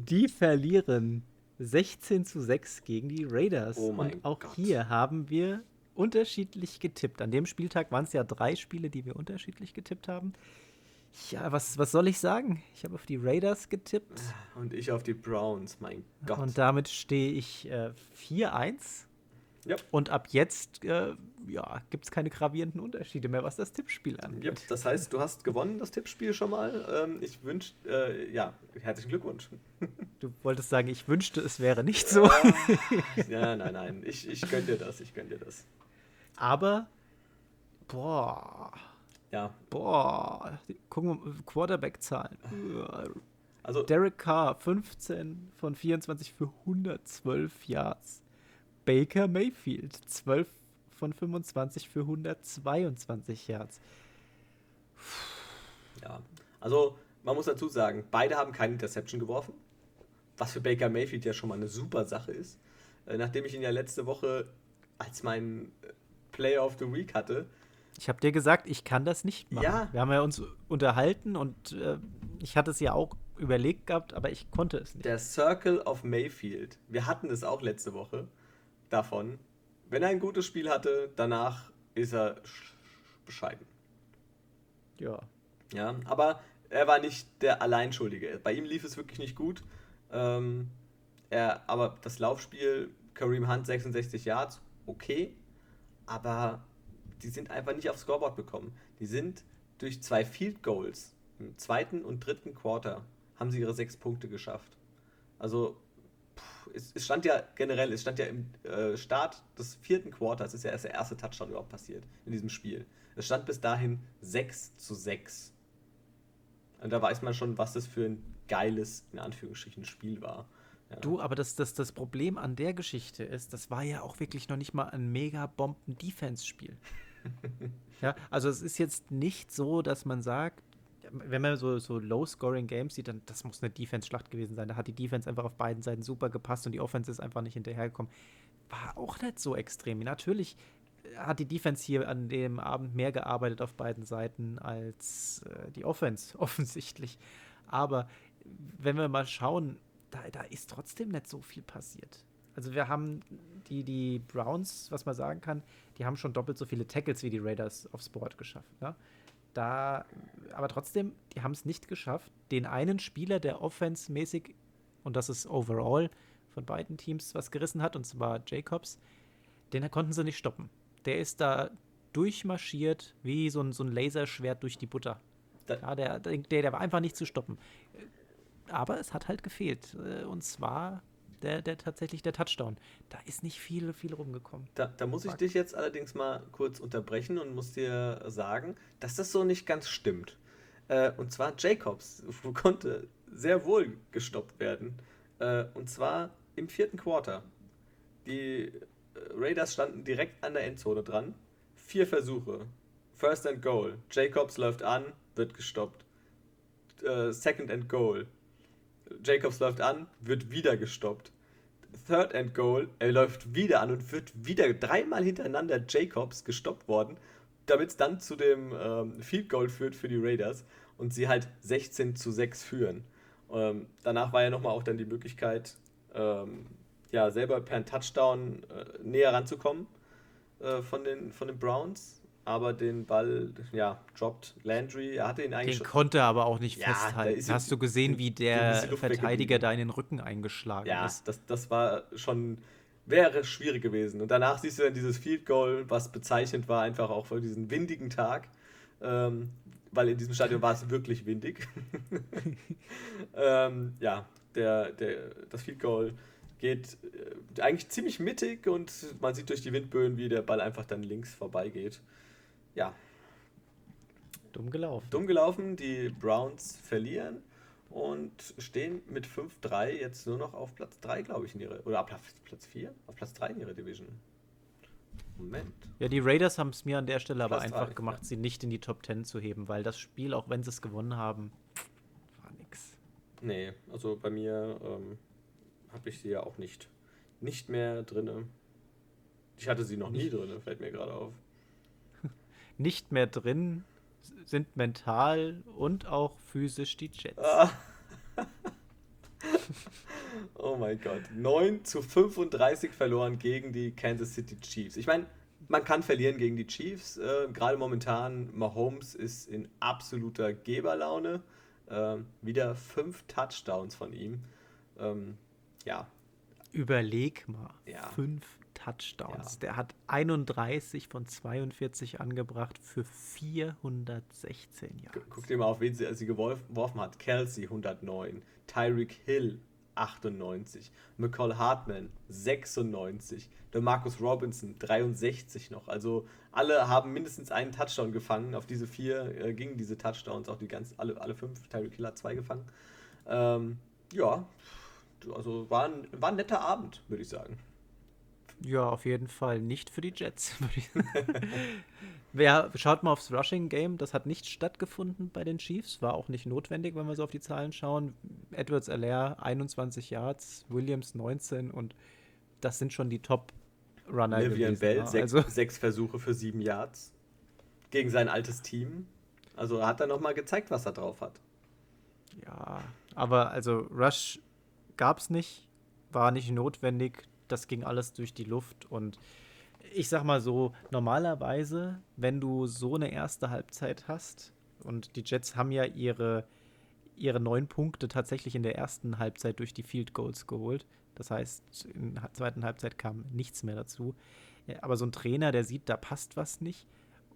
[SPEAKER 2] die verlieren 16 zu 6 gegen die Raiders.
[SPEAKER 1] Oh
[SPEAKER 2] Und auch
[SPEAKER 1] Gott.
[SPEAKER 2] hier haben wir unterschiedlich getippt. An dem Spieltag waren es ja drei Spiele, die wir unterschiedlich getippt haben. Ja, was, was soll ich sagen? Ich habe auf die Raiders getippt.
[SPEAKER 1] Und ich auf die Browns, mein Gott.
[SPEAKER 2] Und damit stehe ich äh, 4-1.
[SPEAKER 1] Ja.
[SPEAKER 2] Und ab jetzt äh, ja, gibt es keine gravierenden Unterschiede mehr, was das Tippspiel angeht.
[SPEAKER 1] Ja, das heißt, du hast gewonnen, das Tippspiel schon mal. Ähm, ich wünsche, äh, ja, herzlichen Glückwunsch.
[SPEAKER 2] Du wolltest sagen, ich wünschte, es wäre nicht so.
[SPEAKER 1] ja, nein, nein, ich, ich gönn dir das, ich gönn dir das.
[SPEAKER 2] Aber, boah,
[SPEAKER 1] Ja,
[SPEAKER 2] boah, gucken wir mal, Quarterback-Zahlen.
[SPEAKER 1] also
[SPEAKER 2] Derek Carr, 15 von 24 für 112 Yards. Baker Mayfield, 12 von 25 für 122 Yards.
[SPEAKER 1] Ja, also man muss dazu sagen, beide haben keine Interception geworfen, was für Baker Mayfield ja schon mal eine super Sache ist. Äh, nachdem ich ihn ja letzte Woche als mein äh, Player of the Week hatte,
[SPEAKER 2] Ich habe dir gesagt, ich kann das nicht machen.
[SPEAKER 1] Ja.
[SPEAKER 2] Wir haben ja uns unterhalten und äh, ich hatte es ja auch überlegt gehabt, aber ich konnte es nicht.
[SPEAKER 1] der Circle of Mayfield, wir hatten es auch letzte Woche davon, wenn er ein gutes Spiel hatte, danach ist er sch- bescheiden.
[SPEAKER 2] Ja.
[SPEAKER 1] Ja, aber er war nicht der Alleinschuldige. Bei ihm lief es wirklich nicht gut. Ähm, er, aber das Laufspiel, Kareem Hunt 66 Yards, okay. Aber die sind einfach nicht aufs Scoreboard bekommen. Die sind durch zwei Field Goals im zweiten und dritten Quarter haben sie ihre sechs Punkte geschafft. Also es, es stand ja generell, es stand ja im äh, Start des vierten Quarters, ist ja erst der erste Touchdown überhaupt passiert in diesem Spiel. Es stand bis dahin 6 zu 6. Und da weiß man schon, was das für ein geiles, in Anführungsstrichen, Spiel war. Ja.
[SPEAKER 2] Du, aber das, das, das Problem an der Geschichte ist, das war ja auch wirklich noch nicht mal ein mega Bomben-Defense-Spiel. ja, also es ist jetzt nicht so, dass man sagt, wenn man so, so Low-Scoring-Games sieht, dann das muss eine Defense-Schlacht gewesen sein. Da hat die Defense einfach auf beiden Seiten super gepasst und die Offense ist einfach nicht hinterhergekommen. War auch nicht so extrem. Natürlich hat die Defense hier an dem Abend mehr gearbeitet auf beiden Seiten als äh, die Offense, offensichtlich. Aber wenn wir mal schauen, da, da ist trotzdem nicht so viel passiert. Also wir haben die, die Browns, was man sagen kann, die haben schon doppelt so viele Tackles wie die Raiders aufs Board geschafft. Ne? Da, aber trotzdem, die haben es nicht geschafft, den einen Spieler, der offensemäßig, und das ist overall von beiden Teams was gerissen hat, und zwar Jacobs, den konnten sie nicht stoppen. Der ist da durchmarschiert wie so ein, so ein Laserschwert durch die Butter. Ja, der, der, der war einfach nicht zu stoppen. Aber es hat halt gefehlt. äh, Und zwar der, der tatsächlich der Touchdown. Da ist nicht viel, viel rumgekommen.
[SPEAKER 1] Da, da muss ich
[SPEAKER 2] Fuck.
[SPEAKER 1] dich jetzt allerdings mal kurz unterbrechen und muss dir sagen, dass das so nicht ganz stimmt. Äh, und zwar Jacobs konnte sehr wohl gestoppt werden. Äh, und zwar im vierten Quarter. Die äh, Raiders standen direkt an der Endzone dran. Vier Versuche. First and Goal. Jacobs läuft an, wird gestoppt. Äh, second and Goal. Jacobs läuft an, wird wieder gestoppt. Third and Goal, er läuft wieder an und wird wieder dreimal hintereinander Jacobs gestoppt worden, damit es dann zu dem ähm, Field Goal führt für die Raiders und sie halt 16 zu 6 führen. Ähm, danach war ja nochmal auch dann die Möglichkeit, ähm, ja, selber per Touchdown äh, näher ranzukommen äh, von, den, von den Browns. Aber den Ball, ja, droppt Landry. Er hatte ihn eigentlich
[SPEAKER 2] Den
[SPEAKER 1] schon.
[SPEAKER 2] konnte er aber auch nicht
[SPEAKER 1] Ja,
[SPEAKER 2] festhalten. Hast du gesehen, wie der Verteidiger da in den Rücken eingeschlagen
[SPEAKER 1] Ja,
[SPEAKER 2] ist?
[SPEAKER 1] das, das war schon, wäre schwierig gewesen. Und danach siehst du dann dieses Field Goal, was bezeichnend war, einfach auch für diesen windigen Tag. Ähm, weil in diesem Stadion war es wirklich windig. ähm, ja, der, der, das Field Goal geht äh, eigentlich ziemlich mittig und man sieht durch die Windböen, wie der Ball einfach dann links vorbeigeht. Ja,
[SPEAKER 2] Dumm gelaufen.
[SPEAKER 1] dumm gelaufen, die Browns verlieren und stehen mit 5-3 jetzt nur noch auf Platz 3, glaube ich, in ihre. Oder Platz 4? Auf Platz 3 in ihrer Division.
[SPEAKER 2] Moment. Ja, die Raiders haben es mir an der Stelle aber Platz einfach 3, gemacht,
[SPEAKER 1] ja.
[SPEAKER 2] sie nicht in die Top 10 zu heben, weil das Spiel, auch wenn sie es gewonnen haben, war nix.
[SPEAKER 1] Nee, also bei mir ähm, habe ich sie ja auch nicht, nicht mehr drin. Ich hatte sie noch nie drin, fällt mir gerade auf.
[SPEAKER 2] Nicht mehr drin sind mental und auch physisch die Jets.
[SPEAKER 1] Oh mein Gott. 9 zu 35 verloren gegen die Kansas City Chiefs. Ich meine, man kann verlieren gegen die Chiefs. Äh, Gerade momentan, Mahomes ist in absoluter Geberlaune. Äh, wieder fünf Touchdowns von ihm. Ähm, ja.
[SPEAKER 2] Überleg mal. Ja. Fünf Touchdowns. Ja. Der hat 31 von 42 angebracht für 416 Yards.
[SPEAKER 1] Guck dir mal auf, wen sie, sie geworfen hat. Kelsey 109, Tyreek Hill 98, McCall Hartman 96, der Marcus Robinson 63 noch. Also alle haben mindestens einen Touchdown gefangen. Auf diese vier äh, gingen diese Touchdowns, auch die ganz, alle, alle fünf. Tyreek Hill hat zwei gefangen. Ähm, ja, also war ein, war ein netter Abend, würde ich sagen.
[SPEAKER 2] Ja, auf jeden Fall nicht für die Jets. ja, schaut mal aufs Rushing Game. Das hat nicht stattgefunden bei den Chiefs. War auch nicht notwendig, wenn wir so auf die Zahlen schauen. Edwards Alaire 21 Yards, Williams 19 und das sind schon die Top-Runner.
[SPEAKER 1] Vivian Bell, ne? sechs, also, sechs Versuche für sieben Yards gegen sein altes Team. Also hat er nochmal gezeigt, was er drauf hat.
[SPEAKER 2] Ja, aber also Rush gab es nicht, war nicht notwendig das ging alles durch die Luft und ich sag mal so, normalerweise, wenn du so eine erste Halbzeit hast, und die Jets haben ja ihre, ihre neun Punkte tatsächlich in der ersten Halbzeit durch die Field Goals geholt. Das heißt, in der zweiten Halbzeit kam nichts mehr dazu. Aber so ein Trainer, der sieht, da passt was nicht.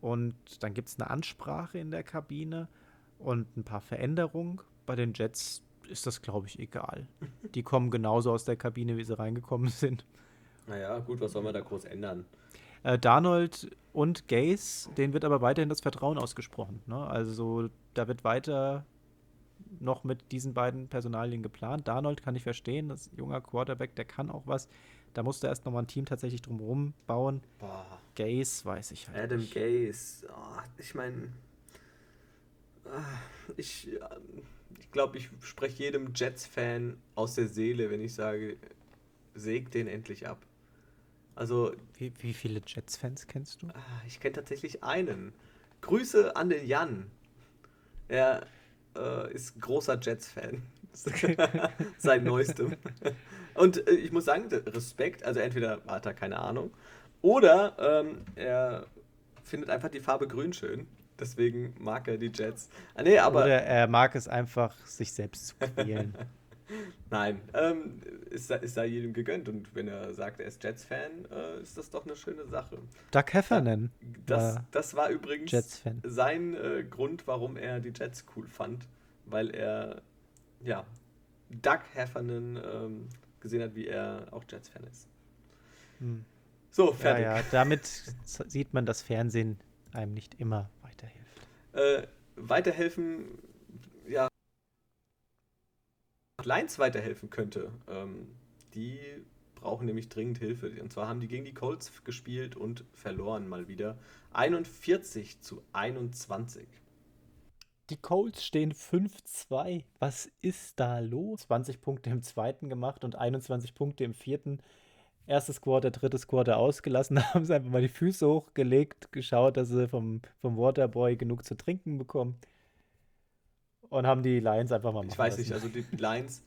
[SPEAKER 2] Und dann gibt es eine Ansprache in der Kabine und ein paar Veränderungen. Bei den Jets ist das, glaube ich, egal. Die kommen genauso aus der Kabine, wie sie reingekommen sind.
[SPEAKER 1] Naja, gut, was soll man da groß ändern?
[SPEAKER 2] Äh, Darnold und Gaze, denen wird aber weiterhin das Vertrauen ausgesprochen. Ne? Also da wird weiter noch mit diesen beiden Personalien geplant. Darnold kann ich verstehen, das junger Quarterback, der kann auch was. Da musste erst nochmal ein Team tatsächlich drumherum bauen.
[SPEAKER 1] Boah.
[SPEAKER 2] Gaze weiß ich halt
[SPEAKER 1] Adam nicht. Gaze, oh, ich meine, ah, ich, ich glaube, ich spreche jedem Jets-Fan aus der Seele, wenn ich sage, säg den endlich ab. Also.
[SPEAKER 2] Wie, wie viele Jets-Fans kennst du?
[SPEAKER 1] Ah, ich kenne tatsächlich einen. Grüße an den Jan. Er äh, ist großer Jets-Fan. Seit neuestem. Und äh, ich muss sagen, Respekt, also entweder hat er keine Ahnung oder ähm, er findet einfach die Farbe grün schön. Deswegen mag er die Jets.
[SPEAKER 2] Ah, nee, aber Oder er mag es einfach, sich selbst zu quälen.
[SPEAKER 1] Nein, ähm, ist, ist da jedem gegönnt. Und wenn er sagt, er ist Jets-Fan, äh, ist das doch eine schöne Sache.
[SPEAKER 2] Doug Heffernan.
[SPEAKER 1] Das, das war übrigens sein äh, Grund, warum er die Jets cool fand. Weil er, ja, Doug Heffernan ähm, gesehen hat, wie er auch Jets-Fan ist.
[SPEAKER 2] Hm. So, fertig. Ja, ja, damit sieht man, dass Fernsehen einem nicht immer.
[SPEAKER 1] Äh, weiterhelfen, ja, Lions weiterhelfen könnte. Ähm, die brauchen nämlich dringend Hilfe. Und zwar haben die gegen die Colts gespielt und verloren mal wieder. 41 zu 21.
[SPEAKER 2] Die Colts stehen 5-2. Was ist da los? 20 Punkte im zweiten gemacht und 21 Punkte im vierten. Erstes Quarter, drittes Quarter ausgelassen, Da haben sie einfach mal die Füße hochgelegt, geschaut, dass sie vom, vom Waterboy genug zu trinken bekommen und haben die Lions einfach mal
[SPEAKER 1] machen Ich weiß lassen. nicht, also die Lions.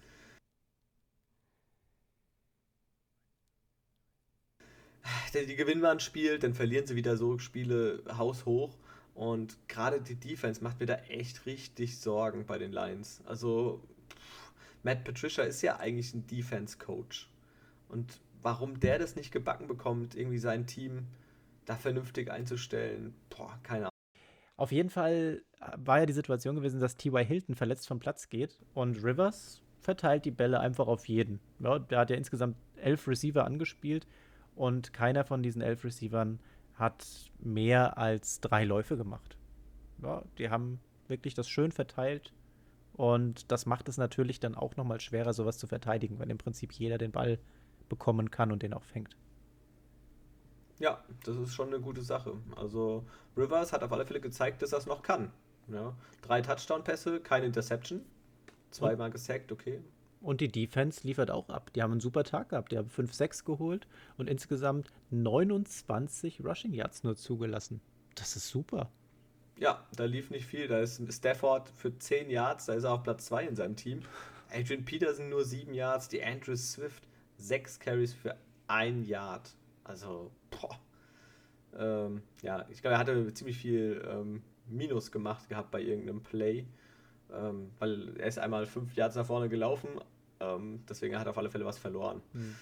[SPEAKER 1] die gewinnen mal ein Spiel, dann verlieren sie wieder so Spiele haushoch. Und gerade die Defense macht mir da echt richtig Sorgen bei den Lions. Also, Matt Patricia ist ja eigentlich ein Defense-Coach. Und warum der das nicht gebacken bekommt, irgendwie sein Team da vernünftig einzustellen, boah, keine Ahnung.
[SPEAKER 2] Auf jeden Fall war ja die Situation gewesen, dass T.Y. Hilton verletzt vom Platz geht und Rivers verteilt die Bälle einfach auf jeden. Ja, der hat ja insgesamt elf Receiver angespielt und keiner von diesen elf Receivern hat mehr als drei Läufe gemacht. Ja, die haben wirklich das schön verteilt Und das macht es natürlich dann auch nochmal schwerer, sowas zu verteidigen, weil im Prinzip jeder den Ball bekommen kann und den auch fängt.
[SPEAKER 1] Ja, das ist schon eine gute Sache. Also Rivers hat auf alle Fälle gezeigt, dass er es noch kann. Ja, drei Touchdown-Pässe, keine Interception. Zweimal gesackt, okay.
[SPEAKER 2] Und die Defense liefert auch ab. Die haben einen super Tag gehabt. Die haben 5-6 geholt und insgesamt 29 Rushing Yards nur zugelassen. Das ist super.
[SPEAKER 1] Ja, da lief nicht viel. Da ist Stafford für 10 Yards, da ist er auf Platz 2 in seinem Team. Adrian Peterson nur 7 Yards, die Andrew Swift 6 Carries für 1 Yard. Also, boah. Ähm, ja, ich glaube, er hatte ziemlich viel ähm, Minus gemacht gehabt bei irgendeinem Play. Ähm, weil er ist einmal 5 Yards nach vorne gelaufen, ähm, deswegen hat er auf alle Fälle was verloren. Hm.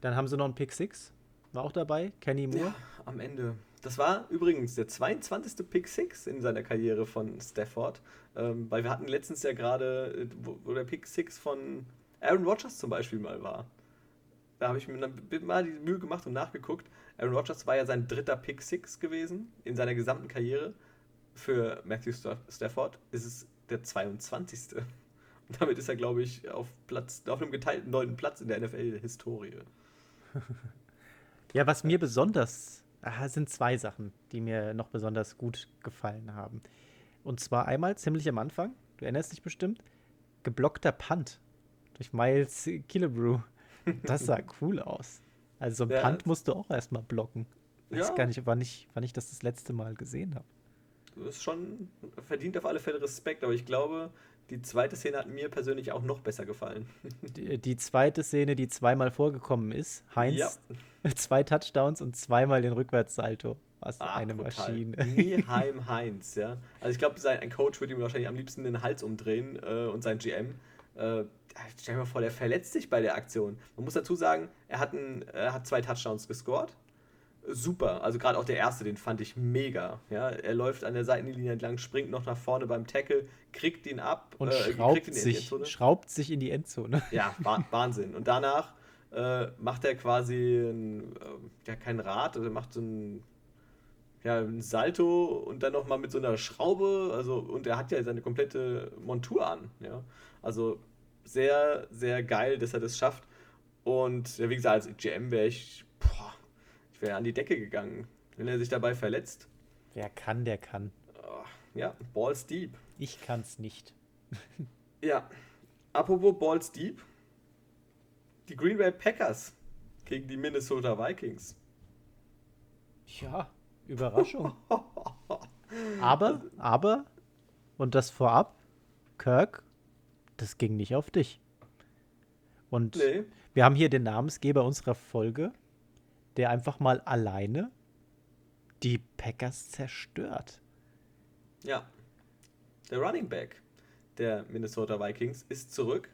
[SPEAKER 2] Dann haben sie noch einen Pick 6, war auch dabei, Kenny Moore. Ja,
[SPEAKER 1] am Ende. Das war übrigens der 22. Pick 6 in seiner Karriere von Stafford, ähm, weil wir hatten letztens ja gerade, äh, wo, wo, der Pick 6 von Aaron Rodgers zum Beispiel mal war. Da habe ich mir mal die Mühe gemacht und nachgeguckt. Aaron Rodgers war ja sein dritter Pick 6 gewesen in seiner gesamten Karriere. Für Matthew Stafford ist es der 22. Und damit ist er, glaube ich, auf, Platz, auf einem geteilten neunten Platz in der NFL-Historie.
[SPEAKER 2] ja, was mir besonders aha, sind zwei Sachen, die mir noch besonders gut gefallen haben. Und zwar einmal ziemlich am Anfang, du erinnerst dich bestimmt, geblockter Punt durch Miles Killebrew. Das sah cool aus. Also so ein ja, Punt musst du auch erstmal blocken. Ich weiß ja. gar nicht wann, ich, wann ich das das letzte Mal gesehen habe.
[SPEAKER 1] Das ist schon verdient auf alle Fälle Respekt, aber ich glaube, die zweite Szene hat mir persönlich auch noch besser gefallen.
[SPEAKER 2] Die, die zweite Szene, die zweimal vorgekommen ist, Heinz, ja. zwei Touchdowns und zweimal den Rückwärtssalto. Was ah, eine total. Maschine.
[SPEAKER 1] Nieheim Heinz, ja. Also ich glaube, ein Coach würde ihm wahrscheinlich am liebsten den Hals umdrehen äh, und sein GM. Äh, stell dir mal vor, der verletzt sich bei der Aktion. Man muss dazu sagen, er hat, ein, er hat zwei Touchdowns gescored super. Also gerade auch der erste, den fand ich mega. Ja, er läuft an der Seitenlinie entlang, springt noch nach vorne beim Tackle, kriegt ihn ab
[SPEAKER 2] und äh, schraubt, sich, schraubt sich in die Endzone.
[SPEAKER 1] Ja, Wahnsinn. Und danach äh, macht er quasi ein, äh, ja, kein Rad, also macht so ein ja, ein Salto und dann nochmal mit so einer Schraube, also und er hat ja seine komplette Montur an, ja. Also sehr, sehr geil, dass er das schafft. Und ja, wie gesagt, als GM wäre ich ich wäre an die Decke gegangen, wenn er sich dabei verletzt.
[SPEAKER 2] Wer kann, der kann.
[SPEAKER 1] Ja, Balls Deep.
[SPEAKER 2] Ich kann's nicht.
[SPEAKER 1] ja. Apropos Balls Deep. Die Green Bay Packers gegen die Minnesota Vikings.
[SPEAKER 2] Ja, Überraschung. aber, aber, und das vorab, Kirk, das ging nicht auf dich. Und nee. wir haben hier den Namensgeber unserer Folge, der einfach mal alleine die Packers zerstört.
[SPEAKER 1] Ja. Der Running Back der Minnesota Vikings ist zurück.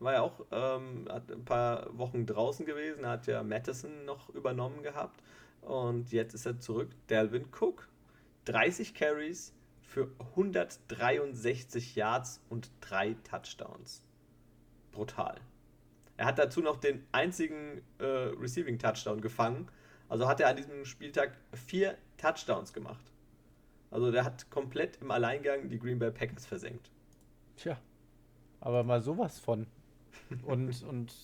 [SPEAKER 1] War ja auch ähm, hat ein paar Wochen draußen gewesen, hat ja Madison noch übernommen gehabt. Und jetzt ist er zurück. Delvin Cook. 30 Carries für 163 Yards und drei Touchdowns. Brutal. Er hat dazu noch den einzigen äh, Receiving Touchdown gefangen. Also hat er an diesem Spieltag vier Touchdowns gemacht. Also der hat komplett im Alleingang die Green Bay Packers versenkt.
[SPEAKER 2] Tja, aber mal sowas von. Und, und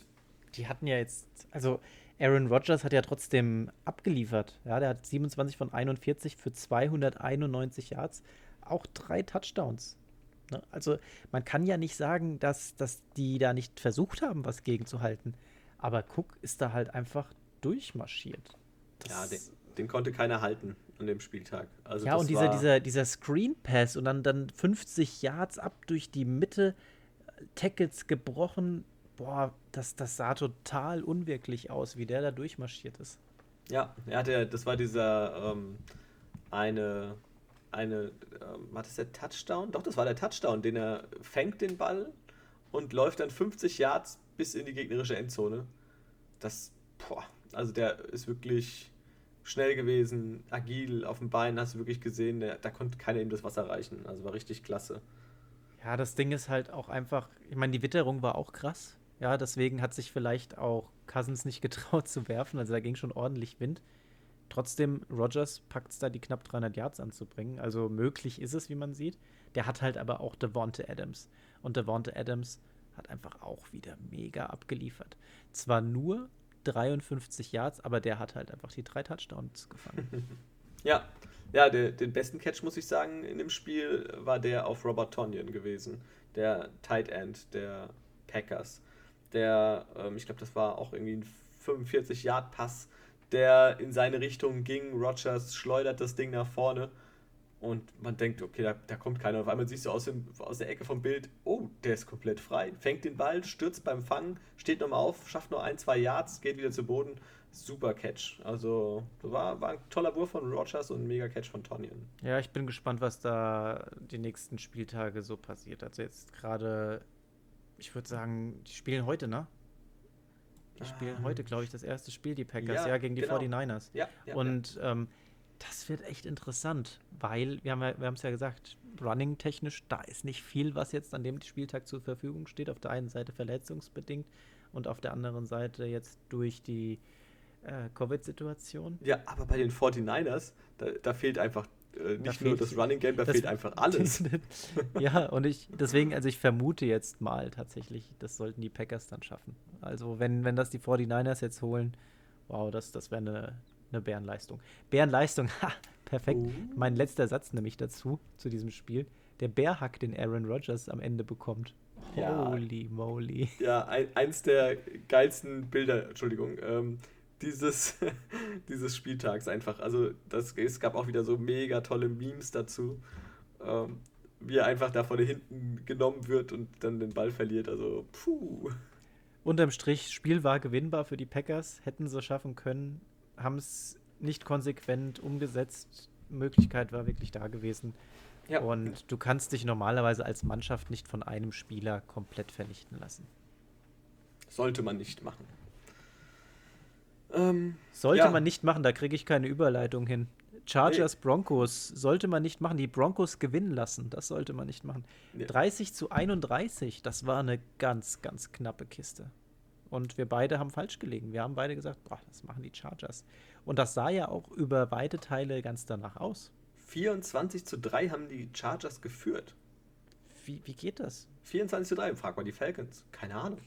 [SPEAKER 2] die hatten ja jetzt, also Aaron Rodgers hat ja trotzdem abgeliefert. Ja, der hat 27 von 41 für 291 Yards, auch drei Touchdowns. Ne? Also man kann ja nicht sagen, dass, dass die da nicht versucht haben, was gegenzuhalten. Aber Cook ist da halt einfach durchmarschiert.
[SPEAKER 1] Das ja, den, den, konnte keiner halten an dem Spieltag. Also
[SPEAKER 2] ja, und dieser, dieser, dieser Screen Pass und dann, dann 50 Yards ab durch die Mitte, Tackles gebrochen. Boah, das, das sah total unwirklich aus, wie der da durchmarschiert ist.
[SPEAKER 1] Ja, er hatte, das war dieser ähm, eine eine, ähm, war das der Touchdown? Doch, das war der Touchdown, den er fängt den Ball und läuft dann 50 Yards bis in die gegnerische Endzone. Das, boah, also der ist wirklich schnell gewesen, agil, auf dem Bein, hast du wirklich gesehen, der, da konnte keiner ihm das Wasser reichen. Also war richtig klasse.
[SPEAKER 2] Ja, das Ding ist halt auch einfach, ich meine, die Witterung war auch krass. Ja, deswegen hat sich vielleicht auch Cousins nicht getraut zu werfen. Also da ging schon ordentlich Wind. Trotzdem, Rogers packt es da, die knapp 300 Yards anzubringen. Also möglich ist es, wie man sieht. Der hat halt aber auch Devonte Adams. Und Devonta Adams hat einfach auch wieder mega abgeliefert. Zwar nur 53 Yards, aber der hat halt einfach die drei Touchdowns gefangen.
[SPEAKER 1] ja, ja, der, den besten Catch, muss ich sagen, in dem Spiel war der auf Robert Tonyan gewesen, der Tight End der Packers. Der, ähm, ich glaube, das war auch irgendwie ein 45-Yard-Pass, der in seine Richtung ging. Rogers schleudert das Ding nach vorne und man denkt, okay, da, da kommt keiner. Auf einmal siehst du aus, dem, aus der Ecke vom Bild, oh, der ist komplett frei. Fängt den Ball, stürzt beim Fangen, steht nochmal auf, schafft nur ein, zwei Yards, geht wieder zu Boden. Super Catch. Also war, war ein toller Wurf von Rogers und ein mega Catch von Tonyan.
[SPEAKER 2] Ja, ich bin gespannt, was da die nächsten Spieltage so passiert. Also jetzt gerade, ich würde sagen, die spielen heute, ne? Die spielen ah. heute, glaube ich, das erste Spiel, die Packers, ja, ja gegen die genau. 49ers. Ja, ja und. Ähm, das wird echt interessant, weil wir haben ja, wir haben es ja gesagt, running technisch, da ist nicht viel, was jetzt an dem Spieltag zur Verfügung steht. Auf der einen Seite verletzungsbedingt und auf der anderen Seite jetzt durch die äh, Covid-Situation.
[SPEAKER 1] Ja, aber bei den 49ers, da, da fehlt einfach äh, nicht da nur das Running Game, da fehlt einfach alles.
[SPEAKER 2] ja, und ich, deswegen, also ich vermute jetzt mal tatsächlich, das sollten die Packers dann schaffen. Also wenn, wenn das die 49ers jetzt holen, wow, das, das wäre eine eine Bärenleistung. Bärenleistung, ha, perfekt. Uh. Mein letzter Satz nämlich dazu, zu diesem Spiel. Der Bärhack, den Aaron Rodgers am Ende bekommt.
[SPEAKER 1] Ja. Holy moly. Ja, ein, eins der geilsten Bilder, Entschuldigung, ähm, dieses, dieses Spieltags einfach. Also das, es gab auch wieder so mega tolle Memes dazu. Ähm, wie er einfach da von hinten genommen wird und dann den Ball verliert. Also, puh.
[SPEAKER 2] Unterm Strich, Spiel war gewinnbar für die Packers, hätten sie schaffen können haben es nicht konsequent umgesetzt. Möglichkeit war wirklich da gewesen. Ja. Und du kannst dich normalerweise als Mannschaft nicht von einem Spieler komplett vernichten lassen.
[SPEAKER 1] Sollte man nicht machen.
[SPEAKER 2] Ähm, sollte ja. man nicht machen, da kriege ich keine Überleitung hin. Chargers, nee. Broncos sollte man nicht machen. Die Broncos gewinnen lassen, das sollte man nicht machen. Nee. 30 zu 31, das war eine ganz, ganz knappe Kiste. Und wir beide haben falsch gelegen. Wir haben beide gesagt, boah, das machen die Chargers. Und das sah ja auch über weite Teile ganz danach aus.
[SPEAKER 1] 24 zu 3 haben die Chargers geführt.
[SPEAKER 2] Wie, wie geht das?
[SPEAKER 1] 24 zu 3, frag mal die Falcons. Keine Ahnung.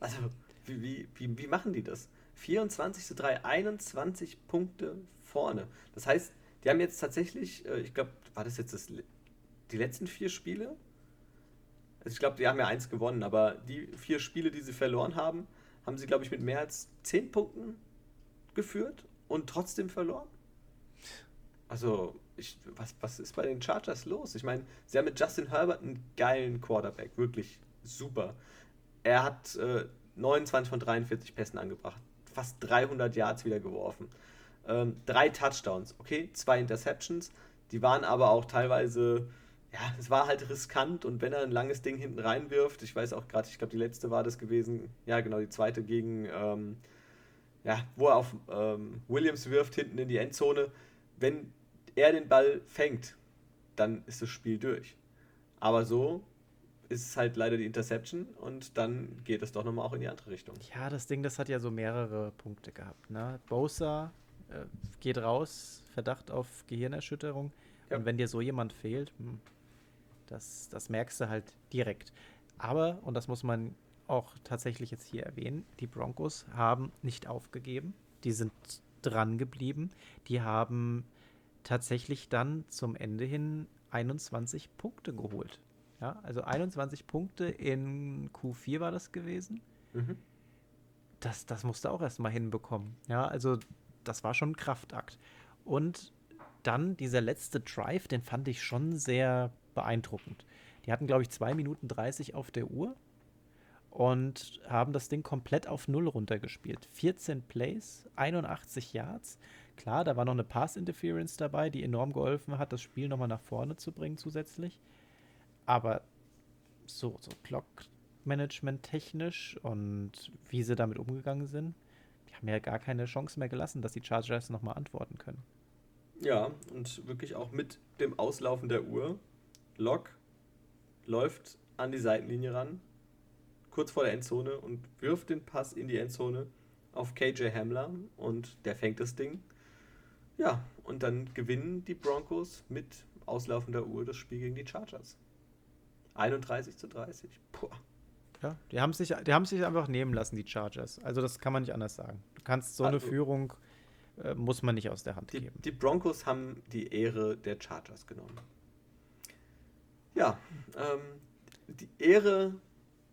[SPEAKER 1] Also, wie, wie, wie, wie machen die das? 24 zu 3, 21 Punkte vorne. Das heißt, die haben jetzt tatsächlich, äh, ich glaube, war das jetzt das, die letzten vier Spiele? Also ich glaube, die haben ja eins gewonnen, aber die vier Spiele, die sie verloren haben, haben sie, glaube ich, mit mehr als zehn Punkten geführt und trotzdem verloren. Also, ich, was, was ist bei den Chargers los? Ich meine, sie haben mit Justin Herbert einen geilen Quarterback, wirklich super. Er hat äh, 29 von 43 Pässen angebracht, fast 300 Yards wieder geworfen. Ähm, drei Touchdowns, okay, zwei Interceptions, die waren aber auch teilweise ja, es war halt riskant und wenn er ein langes Ding hinten reinwirft, ich weiß auch gerade, ich glaube, die letzte war das gewesen, ja, genau, die zweite gegen, ähm, ja, wo er auf ähm, Williams wirft, hinten in die Endzone. Wenn er den Ball fängt, dann ist das Spiel durch. Aber so ist es halt leider die Interception und dann geht es doch nochmal auch in die andere Richtung.
[SPEAKER 2] Ja, das Ding, das hat ja so mehrere Punkte gehabt. Ne? Bosa äh, geht raus, Verdacht auf Gehirnerschütterung. Ja. Und wenn dir so jemand fehlt, hm, das, das merkst du halt direkt. Aber, und das muss man auch tatsächlich jetzt hier erwähnen, die Broncos haben nicht aufgegeben. Die sind dran geblieben. Die haben tatsächlich dann zum Ende hin 21 Punkte geholt. Ja, also 21 Punkte in Q4 war das gewesen. Mhm. Das, das musste auch erstmal hinbekommen. Ja, also das war schon ein Kraftakt. Und dann dieser letzte Drive, den fand ich schon sehr beeindruckend. Die hatten, glaube ich, 2 Minuten 30 auf der Uhr und haben das Ding komplett auf Null runtergespielt. 14 Plays, 81 Yards. Klar, da war noch eine Pass-Interference dabei, die enorm geholfen hat, das Spiel nochmal nach vorne zu bringen zusätzlich. Aber so, so Clock-Management technisch und wie sie damit umgegangen sind, die haben ja gar keine Chance mehr gelassen, dass die Chargers nochmal antworten können.
[SPEAKER 1] Ja, und wirklich auch mit dem Auslaufen der Uhr Lok läuft an die Seitenlinie ran, kurz vor der Endzone und wirft den Pass in die Endzone auf KJ Hamler und der fängt das Ding. Ja, und dann gewinnen die Broncos mit auslaufender Uhr das Spiel gegen die Chargers. 31 zu 30. Puh.
[SPEAKER 2] Ja, die haben, sich, die haben sich einfach nehmen lassen, die Chargers. Also das kann man nicht anders sagen. Du kannst so also, eine Führung, äh, muss man nicht aus der Hand
[SPEAKER 1] die,
[SPEAKER 2] geben.
[SPEAKER 1] Die Broncos haben die Ehre der Chargers genommen. Ja, ähm, die Ehre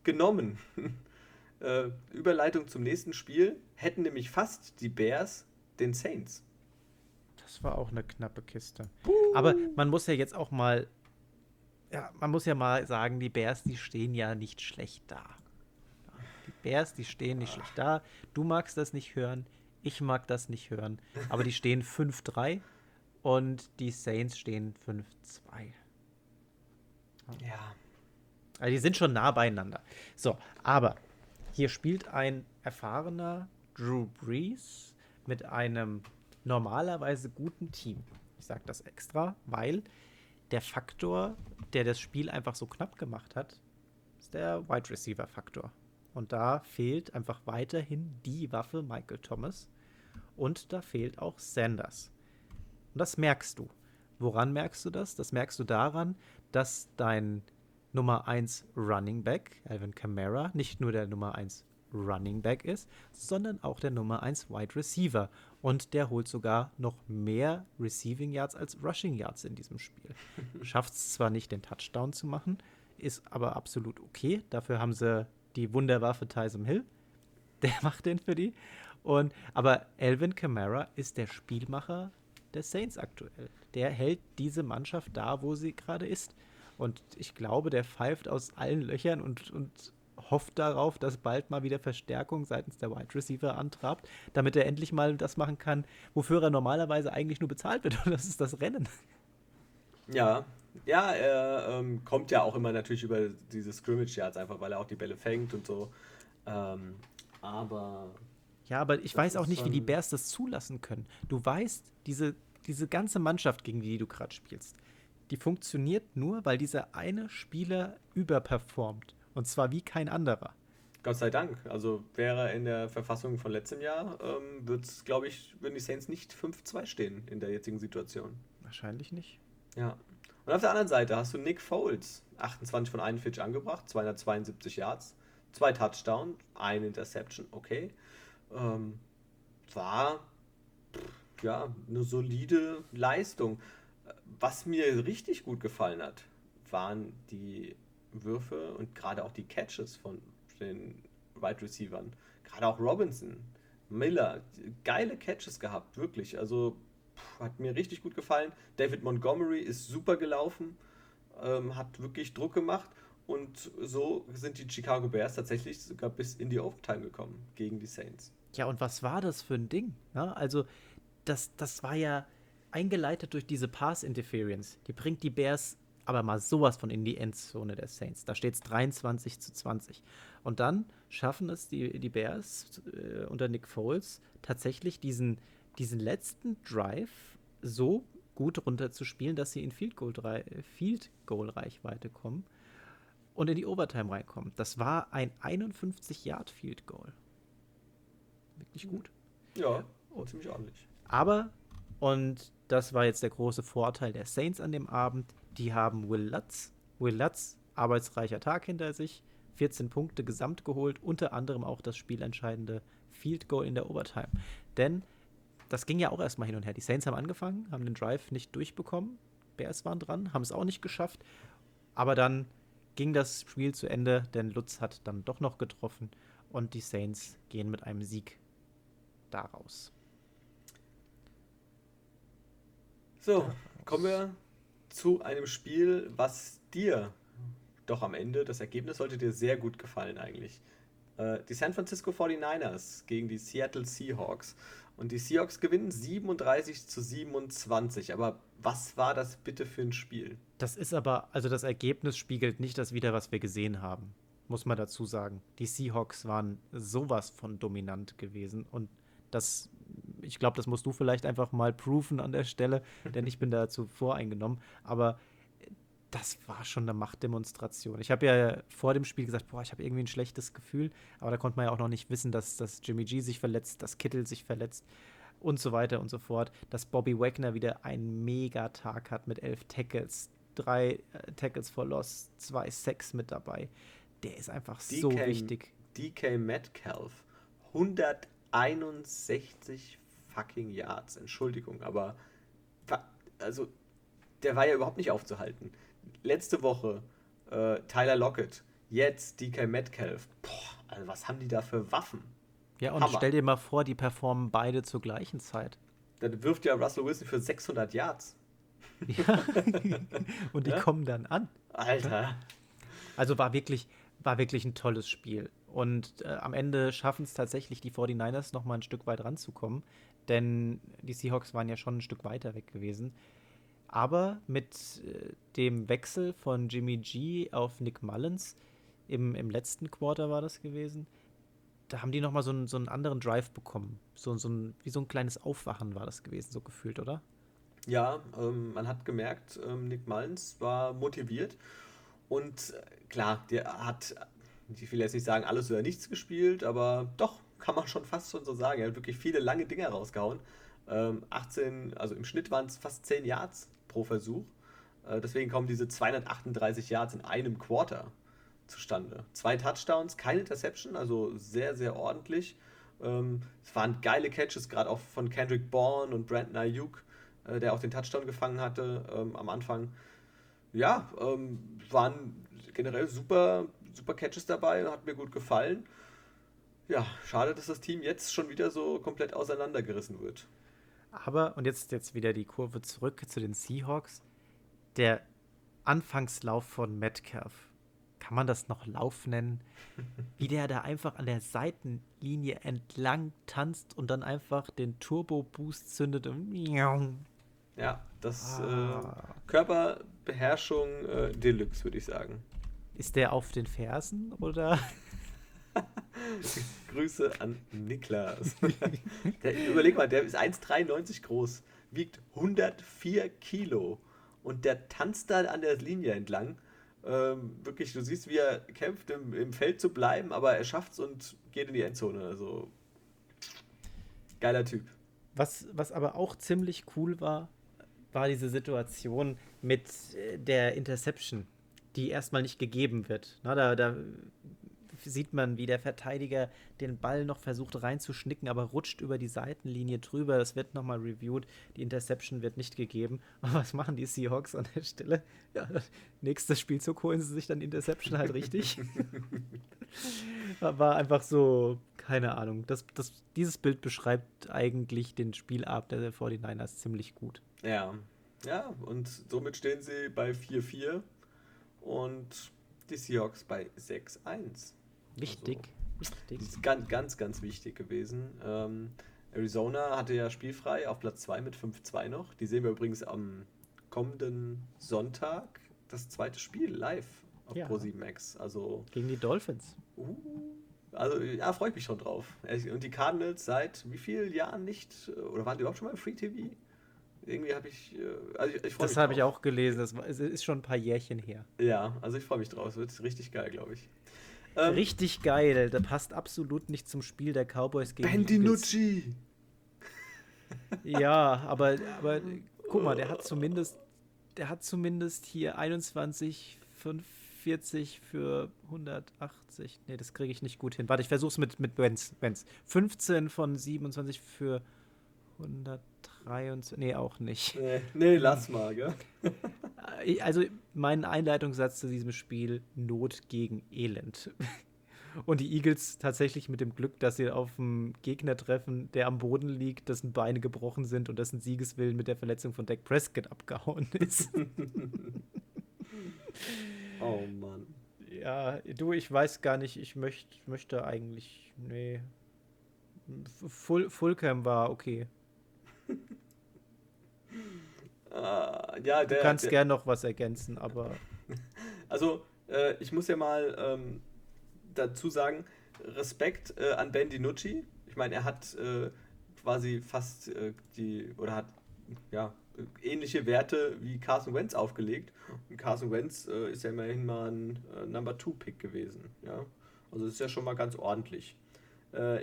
[SPEAKER 1] genommen. äh, Überleitung zum nächsten Spiel. Hätten nämlich fast die Bears den Saints.
[SPEAKER 2] Das war auch eine knappe Kiste. Puh. Aber man muss ja jetzt auch mal ja, man muss ja mal sagen, die Bears, die stehen ja nicht schlecht da. Die Bears, die stehen nicht schlecht da. Du magst das nicht hören, ich mag das nicht hören. Aber die stehen 5-3 und die Saints stehen 5-2.
[SPEAKER 1] Ja.
[SPEAKER 2] Also die sind schon nah beieinander. So, aber hier spielt ein erfahrener Drew Brees mit einem normalerweise guten Team. Ich sage das extra, weil der Faktor, der das Spiel einfach so knapp gemacht hat, ist der Wide Receiver Faktor. Und da fehlt einfach weiterhin die Waffe Michael Thomas. Und da fehlt auch Sanders. Und das merkst du. Woran merkst du das? Das merkst du daran, dass dein Nummer 1 Running Back, Alvin Kamara, nicht nur der Nummer 1 Running Back ist, sondern auch der Nummer 1 Wide Receiver. Und der holt sogar noch mehr Receiving Yards als Rushing Yards in diesem Spiel. Schafft es zwar nicht, den Touchdown zu machen, ist aber absolut okay. Dafür haben sie die Wunderwaffe Tyson Hill. Der macht den für die. Und, aber Alvin Kamara ist der Spielmacher der Saints aktuell. Der hält diese Mannschaft da, wo sie gerade ist. Und ich glaube, der pfeift aus allen Löchern und, und hofft darauf, dass bald mal wieder Verstärkung seitens der Wide Receiver antrabt, damit er endlich mal das machen kann, wofür er normalerweise eigentlich nur bezahlt wird. Und das ist das Rennen.
[SPEAKER 1] Ja, ja, er ähm, kommt ja auch immer natürlich über diese Scrimmage Yards einfach, weil er auch die Bälle fängt und so. Ähm, aber.
[SPEAKER 2] Ja, aber ich weiß auch nicht, wie die Bears das zulassen können. Du weißt, diese, diese ganze Mannschaft, gegen die du gerade spielst, die funktioniert nur, weil dieser eine Spieler überperformt. Und zwar wie kein anderer.
[SPEAKER 1] Gott sei Dank. Also wäre in der Verfassung von letztem Jahr, ähm, wird's, glaube ich, würden die Saints nicht 5-2 stehen in der jetzigen Situation.
[SPEAKER 2] Wahrscheinlich nicht.
[SPEAKER 1] Ja. Und auf der anderen Seite hast du Nick Foles, 28 von 41 angebracht, 272 Yards, zwei Touchdowns, eine Interception, okay. Ähm, war ja eine solide Leistung. Was mir richtig gut gefallen hat, waren die Würfe und gerade auch die Catches von den Wide Receivern. Gerade auch Robinson, Miller, geile Catches gehabt, wirklich. Also pff, hat mir richtig gut gefallen. David Montgomery ist super gelaufen, ähm, hat wirklich Druck gemacht und so sind die Chicago Bears tatsächlich sogar bis in die Overtime gekommen gegen die Saints.
[SPEAKER 2] Ja, und was war das für ein Ding? Ja, also, das, das war ja eingeleitet durch diese Pass-Interference. Die bringt die Bears aber mal sowas von in die Endzone der Saints. Da steht es 23 zu 20. Und dann schaffen es die, die Bears äh, unter Nick Foles tatsächlich diesen, diesen letzten Drive so gut runterzuspielen, dass sie in Field Goal, Field Goal Reichweite kommen und in die Overtime reinkommen. Das war ein 51 Yard Field Goal. Wirklich gut.
[SPEAKER 1] Ja, oh, ziemlich ordentlich.
[SPEAKER 2] Aber und das war jetzt der große Vorteil der Saints an dem Abend. Die haben Will Lutz. Will Lutz, arbeitsreicher Tag hinter sich. 14 Punkte gesamt geholt, unter anderem auch das spielentscheidende Field Goal in der Overtime. Denn das ging ja auch erstmal hin und her. Die Saints haben angefangen, haben den Drive nicht durchbekommen. Bears waren dran, haben es auch nicht geschafft. Aber dann ging das Spiel zu Ende, denn Lutz hat dann doch noch getroffen und die Saints gehen mit einem Sieg daraus.
[SPEAKER 1] So, kommen wir zu einem Spiel, was dir doch am Ende, das Ergebnis sollte dir sehr gut gefallen eigentlich. Äh, die San Francisco 49ers gegen die Seattle Seahawks. Und die Seahawks gewinnen 37 zu 27. Aber was war das bitte für ein Spiel?
[SPEAKER 2] Das ist aber, also das Ergebnis spiegelt nicht das wider, was wir gesehen haben. Muss man dazu sagen. Die Seahawks waren sowas von dominant gewesen und das ich glaube, das musst du vielleicht einfach mal proven an der Stelle, denn ich bin dazu voreingenommen. Aber das war schon eine Machtdemonstration. Ich habe ja vor dem Spiel gesagt, boah, ich habe irgendwie ein schlechtes Gefühl, aber da konnte man ja auch noch nicht wissen, dass, dass Jimmy G sich verletzt, dass Kittel sich verletzt und so weiter und so fort, dass Bobby Wagner wieder einen Megatag hat mit elf Tackles. drei äh, Tackles for Loss, zwei Sacks mit dabei. Der ist einfach DK, so wichtig.
[SPEAKER 1] DK Metcalf, 161 fucking Yards. Entschuldigung, aber also der war ja überhaupt nicht aufzuhalten. Letzte Woche äh, Tyler Lockett, jetzt DK Metcalf. Boah, also was haben die da für Waffen?
[SPEAKER 2] Ja, und Hammer. stell dir mal vor, die performen beide zur gleichen Zeit.
[SPEAKER 1] Dann wirft ja Russell Wilson für 600 Yards.
[SPEAKER 2] Ja. und die ja? kommen dann an.
[SPEAKER 1] Alter.
[SPEAKER 2] Also war wirklich, war wirklich ein tolles Spiel. Und äh, am Ende schaffen es tatsächlich die 49ers noch mal ein Stück weit ranzukommen. Denn die Seahawks waren ja schon ein Stück weiter weg gewesen. Aber mit äh, dem Wechsel von Jimmy G auf Nick Mullins, im, im letzten Quarter war das gewesen, da haben die nochmal so, einen, so einen anderen Drive bekommen. So, so ein, wie so ein kleines Aufwachen war das gewesen, so gefühlt, oder?
[SPEAKER 1] Ja, ähm, man hat gemerkt, ähm, Nick Mullins war motiviert. Und äh, klar, der hat, ich will jetzt nicht sagen, alles oder nichts gespielt, aber doch, kann man schon fast schon so sagen. Er hat wirklich viele lange Dinge rausgehauen. Ähm, 18, also im Schnitt waren es fast 10 Yards pro Versuch. Äh, deswegen kommen diese 238 Yards in einem Quarter zustande. Zwei Touchdowns, keine Interception, also sehr, sehr ordentlich. Ähm, es waren geile Catches, gerade auch von Kendrick Bourne und Brandon Ayuk, äh, der auch den Touchdown gefangen hatte ähm, am Anfang. Ja, ähm, waren generell super, super Catches dabei, hat mir gut gefallen. Ja, schade, dass das Team jetzt schon wieder so komplett auseinandergerissen wird.
[SPEAKER 2] Aber, und jetzt, jetzt wieder die Kurve zurück zu den Seahawks. Der Anfangslauf von Metcalf, kann man das noch Lauf nennen? Wie der da einfach an der Seitenlinie entlang tanzt und dann einfach den Turbo-Boost zündet und
[SPEAKER 1] ja, das ah. äh, Körperbeherrschung äh, Deluxe, würde ich sagen.
[SPEAKER 2] Ist der auf den Fersen oder?
[SPEAKER 1] Grüße an Niklas. der, überleg mal, der ist 1,93 groß, wiegt 104 Kilo und der tanzt da an der Linie entlang. Ähm, wirklich, du siehst, wie er kämpft, im, im Feld zu bleiben, aber er schafft es und geht in die Endzone. Also, geiler Typ.
[SPEAKER 2] Was, was aber auch ziemlich cool war, war diese Situation mit äh, der Interception, die erstmal nicht gegeben wird. Na, da, da sieht man, wie der Verteidiger den Ball noch versucht reinzuschnicken, aber rutscht über die Seitenlinie drüber. Das wird nochmal reviewed. Die Interception wird nicht gegeben. Aber was machen die Seahawks an der Stelle? Ja, nächstes Spielzug holen sie sich dann Interception halt richtig. War einfach so, keine Ahnung. Das, das, dieses Bild beschreibt eigentlich den Spielabend der 49ers ziemlich gut.
[SPEAKER 1] Ja, ja, und somit stehen sie bei 4-4 und die Seahawks bei 6-1.
[SPEAKER 2] Wichtig.
[SPEAKER 1] Also, wichtig. Das ist ganz, ganz, ganz wichtig gewesen. Ähm, Arizona hatte ja spielfrei auf Platz 2 mit 5-2 noch. Die sehen wir übrigens am kommenden Sonntag das zweite Spiel live auf ja. Pro7 Max. Also,
[SPEAKER 2] Gegen die Dolphins.
[SPEAKER 1] Uh, also ja, freue ich mich schon drauf. Und die Cardinals seit wie vielen Jahren nicht, oder waren die überhaupt schon mal im Free TV? Irgendwie habe ich, äh, also ich, ich
[SPEAKER 2] Das habe ich auch gelesen, das ist schon ein paar Jährchen her.
[SPEAKER 1] Ja, also ich freue mich drauf, es wird richtig geil, glaube ich.
[SPEAKER 2] Ähm, Richtig geil. Der passt absolut nicht zum Spiel der Cowboys
[SPEAKER 1] gegen Ben DiNucci.
[SPEAKER 2] Ja, aber, aber guck mal, der hat zumindest, der hat zumindest hier 21, 45 für 180. Nee, das kriege ich nicht gut hin. Warte, ich versuche es mit, mit Benz. Benz. 15 von 27 für 123. Nee, auch nicht.
[SPEAKER 1] Nee, nee lass mal, gell?
[SPEAKER 2] also mein Einleitungssatz zu diesem Spiel: Not gegen Elend. Und die Eagles tatsächlich mit dem Glück, dass sie auf einen Gegner treffen, der am Boden liegt, dessen Beine gebrochen sind und dessen Siegeswillen mit der Verletzung von Dak Prescott abgehauen ist.
[SPEAKER 1] oh Mann.
[SPEAKER 2] Ja, du, ich weiß gar nicht, ich möcht, möchte eigentlich. Nee. Full, Fullcam war okay.
[SPEAKER 1] Uh, ja, der,
[SPEAKER 2] du kannst gern noch was ergänzen, aber.
[SPEAKER 1] Also, äh, ich muss ja mal ähm, dazu sagen: Respekt äh, an Ben DiNucci. Ich meine, er hat äh, quasi fast äh, die, oder hat, ja, ähnliche Werte wie Carson Wentz aufgelegt. Und Carson Wentz äh, ist ja immerhin mal ein äh, Number Two Pick gewesen. Ja? Also, das ist ja schon mal ganz ordentlich.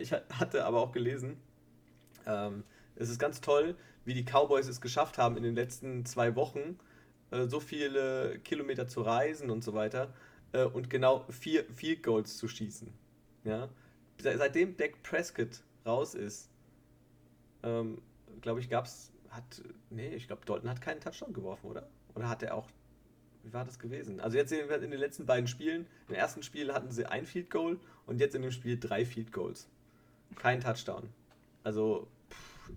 [SPEAKER 1] ich hatte aber auch gelesen, ähm, es ist ganz toll, wie die Cowboys es geschafft haben, in den letzten zwei Wochen äh, so viele Kilometer zu reisen und so weiter äh, und genau vier Field Goals zu schießen. Ja? Seitdem Dak Prescott raus ist, ähm, glaube ich, gab es, hat, nee, ich glaube, Dalton hat keinen Touchdown geworfen, oder? Oder hat er auch, wie war das gewesen? Also jetzt in den letzten beiden Spielen, im ersten Spiel hatten sie ein Field Goal und jetzt in dem Spiel drei Field Goals. Kein Touchdown. Also,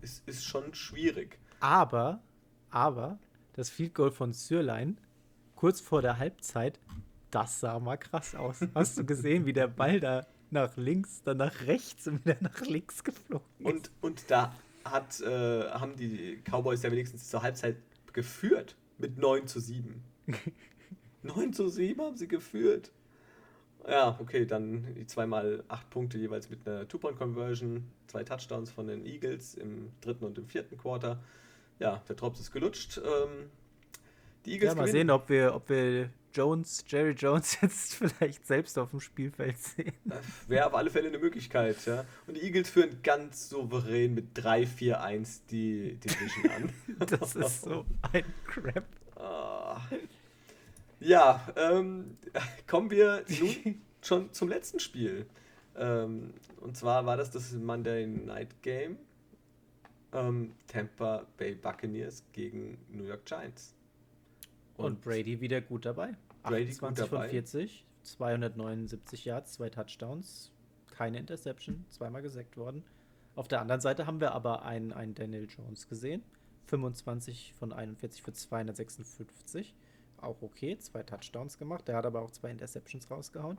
[SPEAKER 1] ist, ist schon schwierig.
[SPEAKER 2] Aber, aber, das Field Goal von Sürlein, kurz vor der Halbzeit, das sah mal krass aus. Hast du gesehen, wie der Ball da nach links, dann nach rechts und wieder nach links geflogen ist?
[SPEAKER 1] Und, und da hat, äh, haben die Cowboys ja wenigstens zur Halbzeit geführt mit 9 zu 7. 9 zu 7 haben sie geführt. Ja, okay, dann die zweimal acht Punkte jeweils mit einer Two-Point-Conversion, zwei Touchdowns von den Eagles im dritten und im vierten Quarter. Ja, der Drops ist gelutscht. Ähm,
[SPEAKER 2] die Eagles ja, mal gewinnen. sehen, ob wir, ob wir Jones, Jerry Jones jetzt vielleicht selbst auf dem Spielfeld sehen.
[SPEAKER 1] Wäre auf alle Fälle eine Möglichkeit, ja. Und die Eagles führen ganz souverän mit 3-4-1 die Division an.
[SPEAKER 2] das ist so ein Crap.
[SPEAKER 1] Ah. Ja, ähm, kommen wir nun schon zum letzten Spiel. Ähm, und zwar war das das Monday Night Game. Ähm, Tampa Bay Buccaneers gegen New York Giants.
[SPEAKER 2] Und, und Brady wieder gut dabei. Brady 28 von 40, 279 Yards, zwei Touchdowns, keine Interception, zweimal gesackt worden. Auf der anderen Seite haben wir aber einen, einen Daniel Jones gesehen. 25 von 41 für 256. Auch okay, zwei Touchdowns gemacht. Der hat aber auch zwei Interceptions rausgehauen.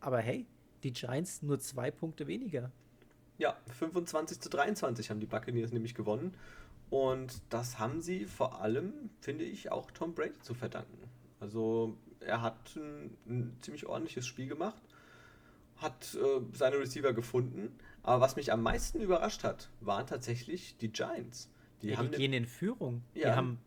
[SPEAKER 2] Aber hey, die Giants nur zwei Punkte weniger.
[SPEAKER 1] Ja, 25 zu 23 haben die Buccaneers nämlich gewonnen. Und das haben sie vor allem, finde ich, auch Tom Brady zu verdanken. Also er hat ein, ein ziemlich ordentliches Spiel gemacht, hat äh, seine Receiver gefunden. Aber was mich am meisten überrascht hat, waren tatsächlich die Giants.
[SPEAKER 2] Die, ja, die gehen in Führung. Ja. Die haben,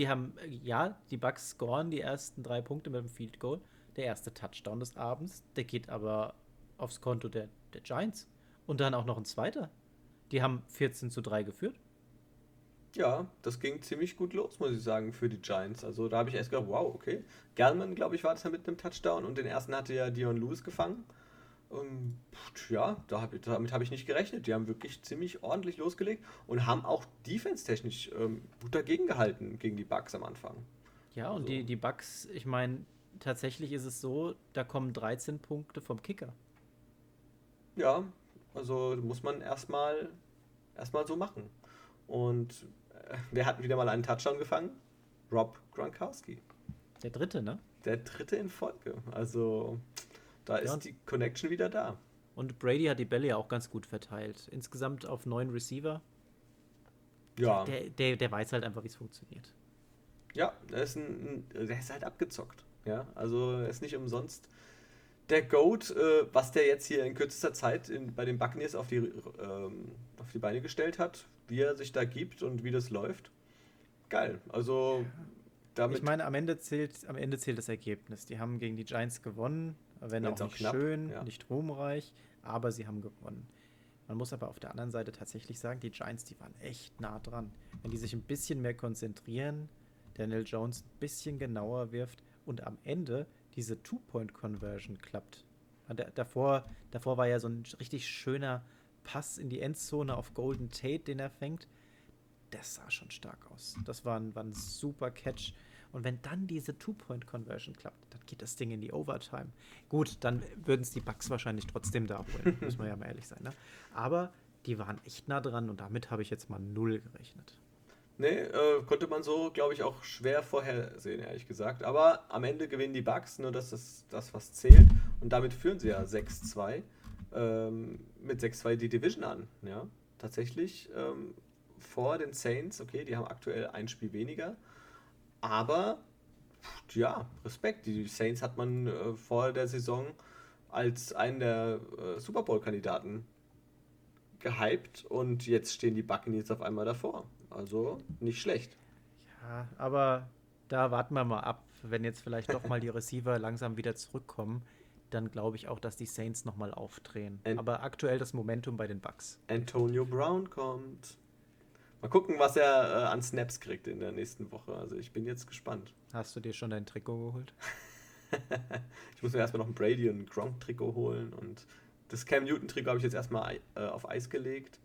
[SPEAKER 2] die haben, ja, die Bucks scoren die ersten drei Punkte mit dem Field Goal. Der erste Touchdown des Abends, der geht aber aufs Konto der, der Giants. Und dann auch noch ein zweiter. Die haben 14 zu 3 geführt.
[SPEAKER 1] Ja, das ging ziemlich gut los, muss ich sagen, für die Giants. Also da habe ich erst gedacht, wow, okay. German, glaube ich, war das ja mit einem Touchdown und den ersten hatte ja Dion Lewis gefangen. Ähm, ja, damit habe ich nicht gerechnet. Die haben wirklich ziemlich ordentlich losgelegt und haben auch defense-technisch ähm, gut dagegen gehalten gegen die Bugs am Anfang.
[SPEAKER 2] Ja, und also. die, die Bugs, ich meine, tatsächlich ist es so, da kommen 13 Punkte vom Kicker.
[SPEAKER 1] Ja, also muss man erstmal erstmal so machen. Und wir hatten wieder mal einen Touchdown gefangen. Rob Gronkowski.
[SPEAKER 2] Der dritte, ne?
[SPEAKER 1] Der dritte in Folge. Also da ja, ist die Connection wieder da.
[SPEAKER 2] Und Brady hat die Bälle ja auch ganz gut verteilt. Insgesamt auf neun Receiver.
[SPEAKER 1] Ja.
[SPEAKER 2] Der, der, der weiß halt einfach, wie es funktioniert.
[SPEAKER 1] Ja, der ist, ein, der ist halt abgezockt. Ja, also er ist nicht umsonst der Goat, äh, was der jetzt hier in kürzester Zeit in, bei den Buccaneers auf die, ähm, auf die Beine gestellt hat, wie er sich da gibt und wie das läuft. Geil. Also
[SPEAKER 2] damit. Ich meine, am Ende zählt, am Ende zählt das Ergebnis. Die haben gegen die Giants gewonnen, wenn auch, auch nicht knapp, schön, ja. nicht ruhmreich, aber sie haben gewonnen. Man muss aber auf der anderen Seite tatsächlich sagen, die Giants, die waren echt nah dran. Wenn die sich ein bisschen mehr konzentrieren, Daniel Jones ein bisschen genauer wirft und am Ende diese Two-Point-Conversion klappt. Davor, davor war ja so ein richtig schöner Pass in die Endzone auf Golden Tate, den er fängt. Das sah schon stark aus. Das war ein, war ein super Catch. Und wenn dann diese Two-Point-Conversion klappt, dann geht das Ding in die Overtime. Gut, dann würden es die Bugs wahrscheinlich trotzdem da holen, muss man ja mal ehrlich sein. Ne? Aber die waren echt nah dran und damit habe ich jetzt mal null gerechnet.
[SPEAKER 1] Nee, äh, konnte man so, glaube ich, auch schwer vorhersehen, ehrlich gesagt. Aber am Ende gewinnen die Bugs, nur das ist das, was zählt. Und damit führen sie ja 6-2. Ähm, mit 6-2 die Division an. Ja, tatsächlich ähm, vor den Saints. Okay, die haben aktuell ein Spiel weniger. Aber ja, Respekt. Die Saints hat man äh, vor der Saison als einen der äh, Super Bowl-Kandidaten gehypt und jetzt stehen die Buccaneers auf einmal davor. Also nicht schlecht.
[SPEAKER 2] Ja, aber da warten wir mal ab, wenn jetzt vielleicht doch mal die Receiver langsam wieder zurückkommen, dann glaube ich auch, dass die Saints nochmal aufdrehen. An aber aktuell das Momentum bei den Bucks.
[SPEAKER 1] Antonio Brown kommt. Mal gucken, was er äh, an Snaps kriegt in der nächsten Woche. Also ich bin jetzt gespannt.
[SPEAKER 2] Hast du dir schon dein Trikot geholt?
[SPEAKER 1] ich muss mir erstmal noch ein Brady und ein Gronk-Trikot holen und das Cam Newton-Trikot habe ich jetzt erstmal äh, auf Eis gelegt.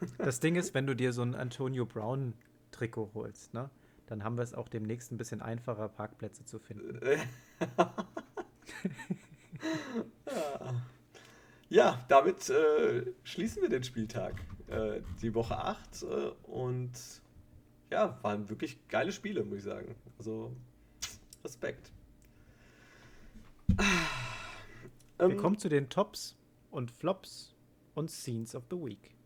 [SPEAKER 2] das Ding ist, wenn du dir so ein Antonio Brown-Trikot holst, ne? Dann haben wir es auch demnächst ein bisschen einfacher, Parkplätze zu finden.
[SPEAKER 1] ja, damit äh, schließen wir den Spieltag. Äh, die Woche 8 äh, und ja, waren wirklich geile Spiele, muss ich sagen. Also Respekt.
[SPEAKER 2] Wir ähm, kommen zu den Tops und Flops und Scenes of the Week.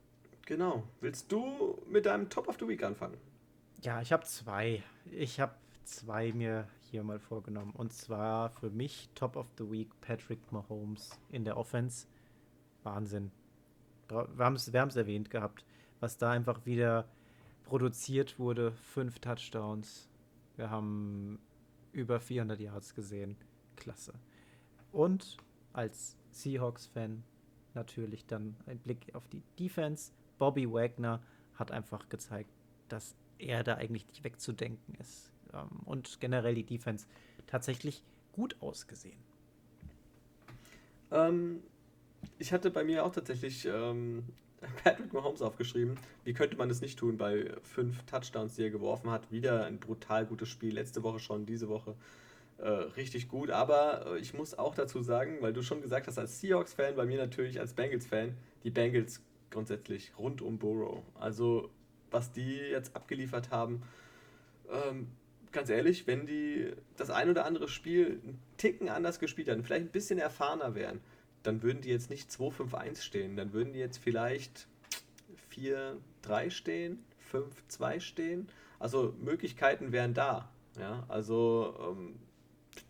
[SPEAKER 1] Genau. Willst du mit deinem Top of the Week anfangen?
[SPEAKER 2] Ja, ich habe zwei. Ich habe zwei mir hier mal vorgenommen. Und zwar für mich Top of the Week Patrick Mahomes in der Offense. Wahnsinn. Wir haben es wir erwähnt gehabt, was da einfach wieder produziert wurde. Fünf Touchdowns. Wir haben über 400 Yards gesehen. Klasse. Und als Seahawks-Fan natürlich dann ein Blick auf die Defense. Bobby Wagner hat einfach gezeigt, dass er da eigentlich nicht wegzudenken ist. Ähm, und generell die Defense tatsächlich gut ausgesehen.
[SPEAKER 1] Ähm, ich hatte bei mir auch tatsächlich ähm, Patrick Mahomes aufgeschrieben. Wie könnte man das nicht tun bei fünf Touchdowns, die er geworfen hat? Wieder ein brutal gutes Spiel. Letzte Woche schon, diese Woche äh, richtig gut. Aber äh, ich muss auch dazu sagen, weil du schon gesagt hast, als Seahawks-Fan, bei mir natürlich als Bengals-Fan, die Bengals grundsätzlich rund um Burrow. Also, was die jetzt abgeliefert haben, ähm, ganz ehrlich, wenn die das ein oder andere Spiel einen Ticken anders gespielt hätten, vielleicht ein bisschen erfahrener wären, dann würden die jetzt nicht 2-5-1 stehen. Dann würden die jetzt vielleicht 4-3 stehen, 5-2 stehen. Also Möglichkeiten wären da. Ja, also ähm,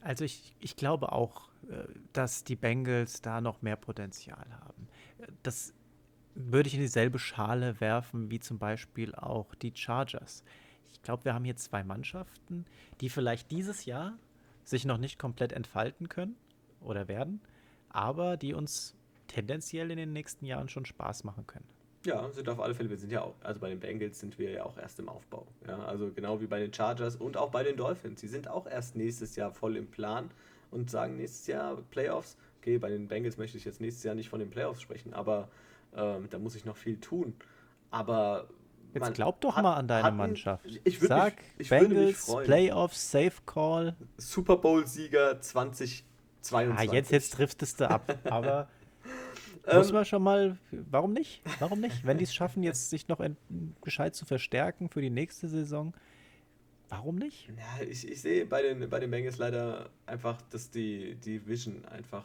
[SPEAKER 2] also ich, ich glaube auch, äh, dass die Bengals da noch mehr Potenzial haben. Das würde ich in dieselbe Schale werfen wie zum Beispiel auch die Chargers. Ich glaube, wir haben hier zwei Mannschaften, die vielleicht dieses Jahr sich noch nicht komplett entfalten können oder werden, aber die uns tendenziell in den nächsten Jahren schon Spaß machen können.
[SPEAKER 1] Ja, sind auf alle Fälle. Wir sind ja auch, also bei den Bengals sind wir ja auch erst im Aufbau. Ja, also genau wie bei den Chargers und auch bei den Dolphins. Sie sind auch erst nächstes Jahr voll im Plan und sagen nächstes Jahr Playoffs. Okay, bei den Bengals möchte ich jetzt nächstes Jahr nicht von den Playoffs sprechen, aber ähm, da muss ich noch viel tun. Aber
[SPEAKER 2] Jetzt glaub doch hat, mal an deine hatten, Mannschaft.
[SPEAKER 1] Ich Sag mich, ich
[SPEAKER 2] Bengals, Playoffs, Safe Call.
[SPEAKER 1] Super Bowl-Sieger 2022.
[SPEAKER 2] Ah, jetzt, jetzt triffst du ab. Aber muss ähm, man schon mal, warum nicht? Warum nicht? Wenn die es schaffen, jetzt sich noch gescheit zu verstärken für die nächste Saison, warum nicht?
[SPEAKER 1] Ja, ich, ich sehe bei den, bei den Bengals leider einfach, dass die, die Vision einfach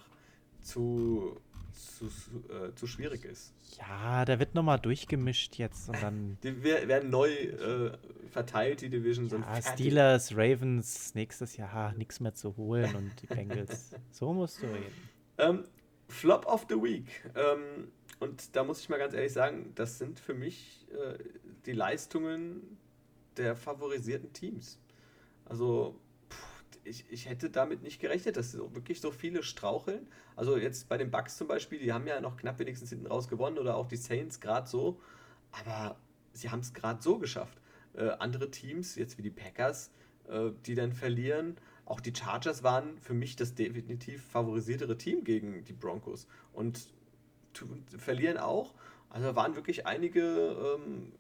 [SPEAKER 1] zu, zu, äh, zu schwierig ist.
[SPEAKER 2] Ja, da wird nochmal durchgemischt jetzt und dann.
[SPEAKER 1] Die werden neu äh, verteilt, die Division.
[SPEAKER 2] Ja, Steelers, Ravens, nächstes Jahr nichts mehr zu holen und die Bengals. so musst du reden.
[SPEAKER 1] Ähm, Flop of the Week. Ähm, und da muss ich mal ganz ehrlich sagen, das sind für mich äh, die Leistungen der favorisierten Teams. Also ich, ich hätte damit nicht gerechnet, dass so, wirklich so viele straucheln. Also jetzt bei den Bucks zum Beispiel, die haben ja noch knapp wenigstens hinten raus gewonnen oder auch die Saints gerade so. Aber sie haben es gerade so geschafft. Äh, andere Teams, jetzt wie die Packers, äh, die dann verlieren, auch die Chargers waren für mich das definitiv favorisiertere Team gegen die Broncos und verlieren auch. Also waren wirklich einige ähm,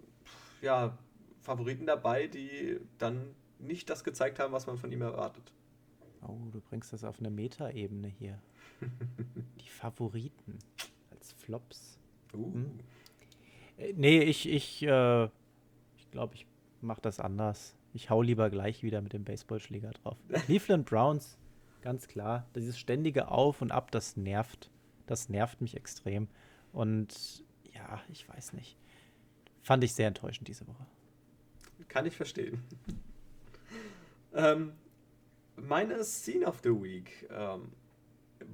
[SPEAKER 1] ja, Favoriten dabei, die dann nicht das gezeigt haben, was man von ihm erwartet.
[SPEAKER 2] Oh, du bringst das auf eine Metaebene hier. die Favoriten als Flops. Uh. Hm? Äh, nee, ich, ich, äh, ich glaube, ich mache das anders. Ich hau lieber gleich wieder mit dem Baseballschläger drauf. Cleveland Browns, ganz klar. Dieses ständige Auf und Ab, das nervt. Das nervt mich extrem. Und ja, ich weiß nicht. Fand ich sehr enttäuschend diese Woche.
[SPEAKER 1] Kann ich verstehen. ähm, meine Scene of the Week, ähm,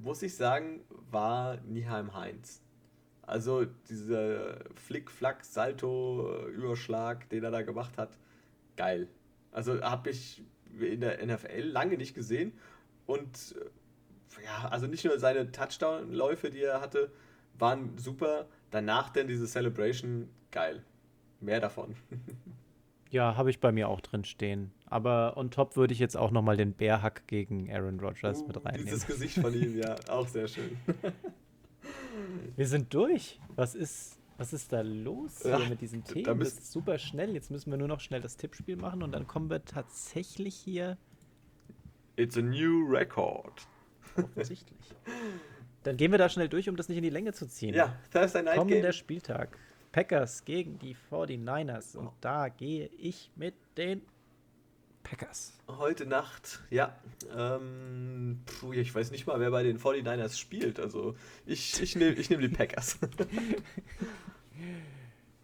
[SPEAKER 1] muss ich sagen, war Nieheim Heinz. Also dieser Flick-Flack-Salto-Überschlag, den er da gemacht hat, geil. Also habe ich in der NFL lange nicht gesehen. Und äh, ja, also nicht nur seine Touchdown-Läufe, die er hatte, waren super. Danach dann diese Celebration, geil. mehr davon.
[SPEAKER 2] Ja, habe ich bei mir auch drin stehen. Aber on top würde ich jetzt auch nochmal den Bärhack gegen Aaron Rodgers
[SPEAKER 1] Uh,
[SPEAKER 2] mit reinnehmen.
[SPEAKER 1] Dieses Gesicht von ihm, ja, auch sehr schön.
[SPEAKER 2] Wir sind durch. Was ist, was ist da los hier
[SPEAKER 1] Ja,
[SPEAKER 2] mit diesen
[SPEAKER 1] da
[SPEAKER 2] Themen? Das ist super schnell. Jetzt müssen wir nur noch schnell das Tippspiel machen und dann kommen wir tatsächlich hier
[SPEAKER 1] It's a new record.
[SPEAKER 2] offensichtlich. dann gehen wir da schnell durch, um das nicht in die Länge zu ziehen.
[SPEAKER 1] Ja, Thursday Night
[SPEAKER 2] Kommender
[SPEAKER 1] Game.
[SPEAKER 2] Spieltag. Packers gegen die 49ers. Und
[SPEAKER 1] Oh.
[SPEAKER 2] da gehe ich mit den Packers.
[SPEAKER 1] Heute Nacht, ja. Ähm, puh, ich weiß nicht mal, wer bei den 49ers spielt. Also ich, ich nehme ich nehm die Packers.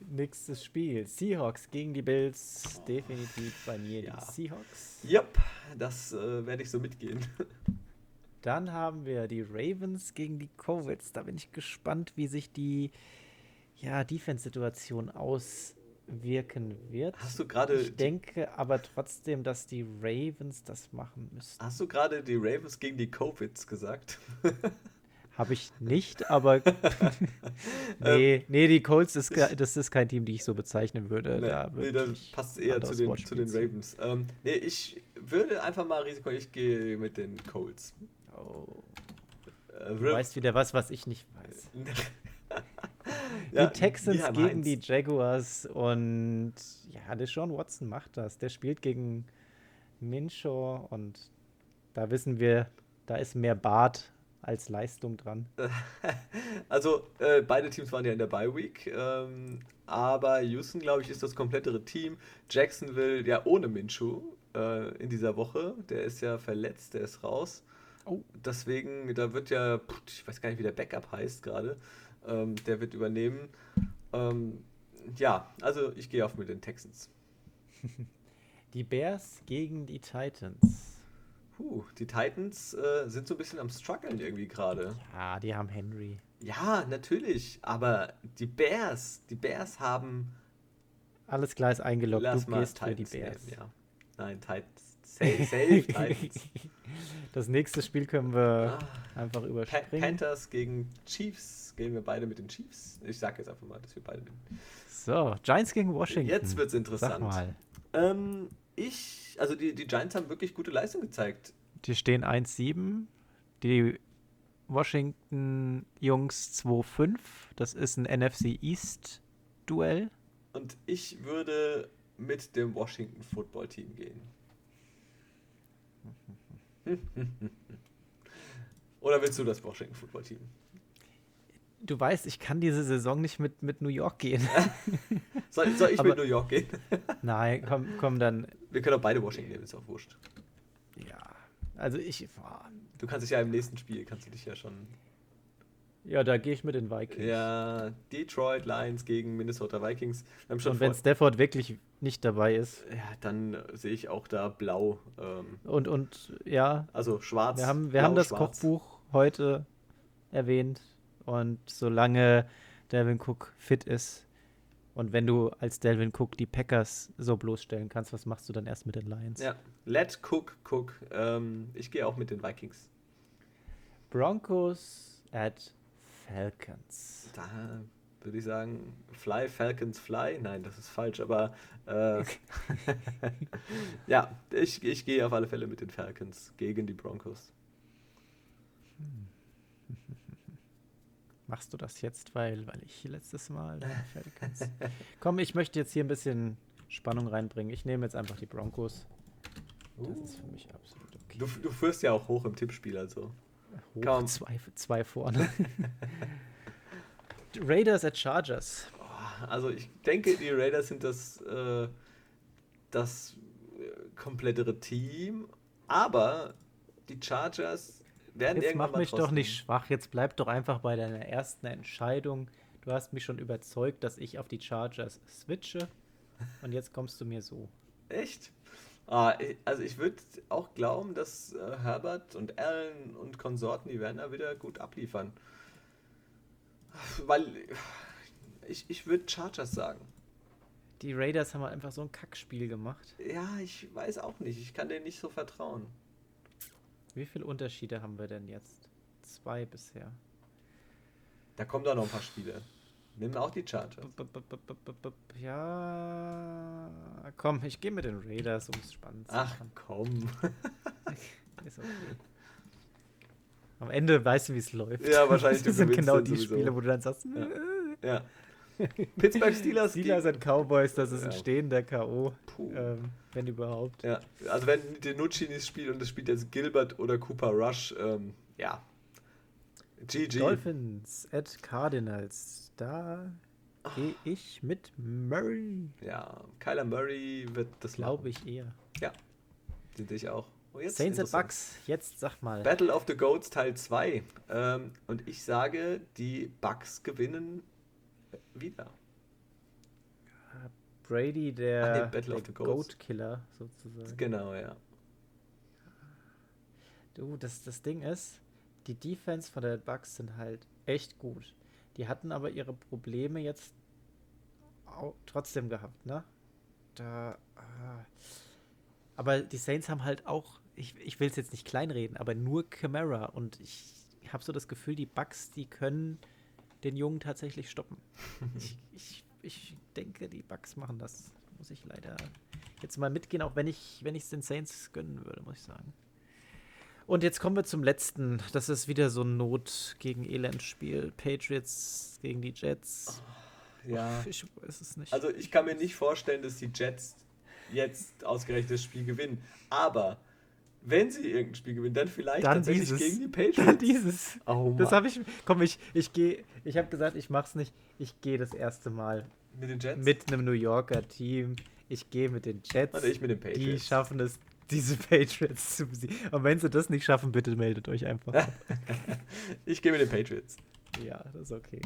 [SPEAKER 2] Nächstes Spiel. Seahawks gegen die Bills. Definitiv bei mir
[SPEAKER 1] Ja.
[SPEAKER 2] die Seahawks.
[SPEAKER 1] Yep, das äh, werde ich so mitgehen.
[SPEAKER 2] Dann haben wir die Ravens gegen die Covids. Da bin ich gespannt, wie sich die ja, Defense-Situation auswirken wird.
[SPEAKER 1] Hast du gerade
[SPEAKER 2] Ich denke aber trotzdem, dass die Ravens das machen müssten.
[SPEAKER 1] Hast du gerade die Ravens gegen die Covids gesagt?
[SPEAKER 2] Habe ich nicht, aber nee, nee, die Colts ist, das ist kein Team, die ich so bezeichnen würde.
[SPEAKER 1] nee,
[SPEAKER 2] da
[SPEAKER 1] nee,
[SPEAKER 2] ich
[SPEAKER 1] passt eher zu den, zu den. Ravens. Ähm, nee, ich würde einfach mal Risiko, ich gehe mit den Colts.
[SPEAKER 2] Oh,
[SPEAKER 1] Äh,
[SPEAKER 2] du weißt wieder was, was ich nicht weiß.
[SPEAKER 1] Ja,
[SPEAKER 2] die Texans
[SPEAKER 1] die haben
[SPEAKER 2] gegen die Jaguars und ja, Deshaun Watson macht das. Der spielt gegen Minshaw und da wissen wir, da ist mehr Bart als Leistung dran.
[SPEAKER 1] Also, äh, beide Teams waren ja in der Bye Week, ähm, aber Houston, glaube ich, ist das komplettere Team. Jacksonville ja ohne Minshew äh, in dieser Woche. Der ist ja verletzt, der ist raus.
[SPEAKER 2] Oh.
[SPEAKER 1] Deswegen, da wird ja, ich weiß gar nicht, wie der Backup heißt gerade, ähm, der wird übernehmen. Ähm, ja, also ich gehe auf mit den Texans.
[SPEAKER 2] Die Bears gegen die Titans.
[SPEAKER 1] Puh, die Titans äh, sind so ein bisschen am struggeln irgendwie gerade.
[SPEAKER 2] Ja, die haben Henry.
[SPEAKER 1] Ja, natürlich, aber die Bears, die Bears haben
[SPEAKER 2] Alles ist eingeloggt.
[SPEAKER 1] Lass
[SPEAKER 2] du gehst für die
[SPEAKER 1] Titans
[SPEAKER 2] Bears.
[SPEAKER 1] nehmen, ja. Nein, Titans. Safe, safe Titans.
[SPEAKER 2] Das nächste Spiel können wir
[SPEAKER 1] Ah,
[SPEAKER 2] einfach
[SPEAKER 1] Pa
[SPEAKER 2] überspringen.
[SPEAKER 1] Panthers gegen Chiefs. Gehen wir beide mit den Chiefs? Ich sag jetzt einfach mal, dass wir beide nehmen.
[SPEAKER 2] So, Giants gegen Washington.
[SPEAKER 1] Jetzt wird's
[SPEAKER 2] Sag
[SPEAKER 1] interessant.
[SPEAKER 2] mal.
[SPEAKER 1] Ähm, ich, also die, die Giants haben wirklich gute Leistung gezeigt.
[SPEAKER 2] Die stehen 1-7. Die Washington Jungs 2-5. Das ist ein NFC East Duell.
[SPEAKER 1] Und ich würde mit dem Washington Football Team gehen. Oder willst du das Washington Football Team?
[SPEAKER 2] Du weißt, ich kann diese Saison nicht mit, mit New York gehen.
[SPEAKER 1] Soll, soll ich
[SPEAKER 2] Aber-
[SPEAKER 1] mit New York gehen?
[SPEAKER 2] Nein, komm, komm dann.
[SPEAKER 1] Wir können auch beide Washington nehmen, ist auch wurscht.
[SPEAKER 2] Ja. Also ich. boah,
[SPEAKER 1] Du kannst dich ja im nächsten Spiel, kannst du dich ja schon
[SPEAKER 2] Ja, da gehe ich mit den Vikings.
[SPEAKER 1] Ja, Detroit Lions gegen Minnesota Vikings.
[SPEAKER 2] Und wenn Stafford wirklich nicht dabei ist.
[SPEAKER 1] ja, dann äh, sehe ich auch da blau. Ähm,
[SPEAKER 2] Und, und ja,
[SPEAKER 1] also schwarz.
[SPEAKER 2] wir haben, wir haben das
[SPEAKER 1] blau-schwarz.
[SPEAKER 2] Kochbuch heute erwähnt. Und solange Delvin Cook fit ist und wenn du als Delvin Cook die Packers so bloßstellen kannst, was machst du dann erst mit den Lions?
[SPEAKER 1] Ja, let Cook Cook. Ähm, ich gehe auch mit den Vikings.
[SPEAKER 2] Broncos at Falcons.
[SPEAKER 1] Da würde ich sagen, Fly Falcons Fly. Nein, das ist falsch, aber äh, ja, ich, ich gehe auf alle Fälle mit den Falcons gegen die Broncos.
[SPEAKER 2] Machst du das jetzt, weil, weil ich letztes Mal den Falcons. Komm, ich möchte jetzt hier ein bisschen Spannung reinbringen. Ich nehme jetzt einfach die Broncos. Das ist für mich absolut okay.
[SPEAKER 1] Du, du führst ja auch hoch im Tippspiel, also.
[SPEAKER 2] Hoch
[SPEAKER 1] kaum.
[SPEAKER 2] zwei, zwei vorne. Raiders at Chargers.
[SPEAKER 1] Also ich denke, die Raiders sind das, äh, das äh, komplettere Team, aber die Chargers werden
[SPEAKER 2] Jetzt mach mich doch nicht schwach. Jetzt bleib doch einfach bei deiner ersten Entscheidung. Du hast mich schon überzeugt, dass ich auf die Chargers switche. Und jetzt kommst du mir so.
[SPEAKER 1] Echt? Ah, also ich würde auch glauben, dass äh, Herbert und Allen und Konsorten, die werden da wieder gut abliefern. Weil ich, ich würde Chargers sagen.
[SPEAKER 2] Die Raiders haben halt einfach so ein Kackspiel gemacht.
[SPEAKER 1] Ja, ich weiß auch nicht. Ich kann denen nicht so vertrauen.
[SPEAKER 2] Wie viele Unterschiede haben wir denn jetzt? Zwei bisher.
[SPEAKER 1] Da kommen da noch ein paar Spiele. Nimm auch die Chargers.
[SPEAKER 2] Ja, komm, ich gehe mit den Raiders, um es spannend
[SPEAKER 1] zu machen. Ach, komm.
[SPEAKER 2] Ist okay. Am Ende weißt du, wie es läuft.
[SPEAKER 1] Ja, wahrscheinlich.
[SPEAKER 2] Das sind genau die sowieso. Spiele, wo du dann sagst,
[SPEAKER 1] ja. ja. Pittsburgh Steelers.
[SPEAKER 2] Steelers und Cowboys, das ist ja. ein stehender K.O., ähm, wenn überhaupt.
[SPEAKER 1] Ja, also wenn Denucci nicht spielt und es spielt jetzt Gilbert oder Cooper Rush, ähm, ja.
[SPEAKER 2] GG. Dolphins at Cardinals, da gehe ich mit Murray.
[SPEAKER 1] Ja, Kyler Murray wird das
[SPEAKER 2] Glaube ich eher.
[SPEAKER 1] Ja, sind ich auch.
[SPEAKER 2] Oh, Saints and Bucks, jetzt sag mal.
[SPEAKER 1] Battle of the Goats Teil 2. Ähm, und ich sage, die Bucks gewinnen wieder.
[SPEAKER 2] Brady, der, der Goat-Killer sozusagen.
[SPEAKER 1] Genau, ja.
[SPEAKER 2] Du, das, das Ding ist, die Defense von der Bucks sind halt echt gut. Die hatten aber ihre Probleme jetzt trotzdem gehabt, ne? Da. Ah. Aber die Saints haben halt auch, ich, ich will es jetzt nicht kleinreden, aber nur Camara und ich habe so das Gefühl, die Bucks, die können den Jungen tatsächlich stoppen. ich, ich, ich denke, die Bucks machen das. Muss ich leider jetzt mal mitgehen, auch wenn ich wenn es den Saints gönnen würde, muss ich sagen. Und jetzt kommen wir zum letzten. Das ist wieder so ein Not gegen Elend-Spiel. Patriots gegen die Jets.
[SPEAKER 1] Ja.
[SPEAKER 2] Ich weiß es nicht.
[SPEAKER 1] Also ich kann mir nicht vorstellen, dass die Jets jetzt ausgerechnet das Spiel gewinnen. Aber wenn sie irgendein Spiel gewinnen, dann vielleicht
[SPEAKER 2] dann tatsächlich dieses,
[SPEAKER 1] gegen die Patriots.
[SPEAKER 2] Dann dieses. Oh, das habe ich. Komm, ich, ich gehe. Ich habe gesagt, ich mach's nicht. Ich gehe das erste Mal.
[SPEAKER 1] Mit den Jets?
[SPEAKER 2] Mit einem New Yorker Team. Ich gehe mit den Jets.
[SPEAKER 1] Und ich mit den
[SPEAKER 2] Patriots. Die schaffen es, diese Patriots zu besiegen. Und wenn sie das nicht schaffen, bitte meldet euch einfach.
[SPEAKER 1] ich gehe mit den Patriots.
[SPEAKER 2] Ja, das ist okay.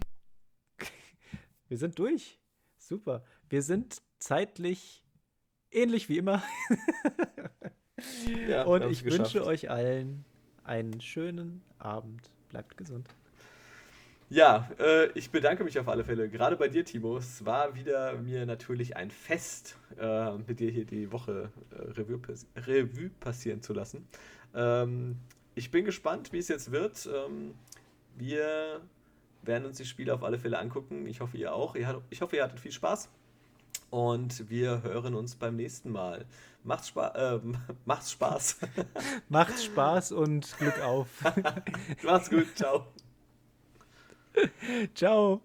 [SPEAKER 2] Wir sind durch. Super. Wir sind zeitlich ähnlich wie immer. Ja, und ich wünsche euch allen einen schönen Abend. Bleibt gesund.
[SPEAKER 1] Ja, äh, ich bedanke mich auf alle Fälle. Gerade bei dir, Timo. Es war wieder mir natürlich ein Fest, äh, mit dir hier die Woche äh, Revue, pass Revue, passieren zu lassen. Ähm, ich bin gespannt, wie es jetzt wird. Ähm, wir werden uns die Spiele auf alle Fälle angucken. Ich hoffe, ihr auch. Ich hoffe, ihr hattet viel Spaß. Und wir hören uns beim nächsten Mal. Macht's, Spa äh, macht's Spaß.
[SPEAKER 2] macht's Spaß und Glück auf.
[SPEAKER 1] Macht's gut. Ciao.
[SPEAKER 2] Ciao.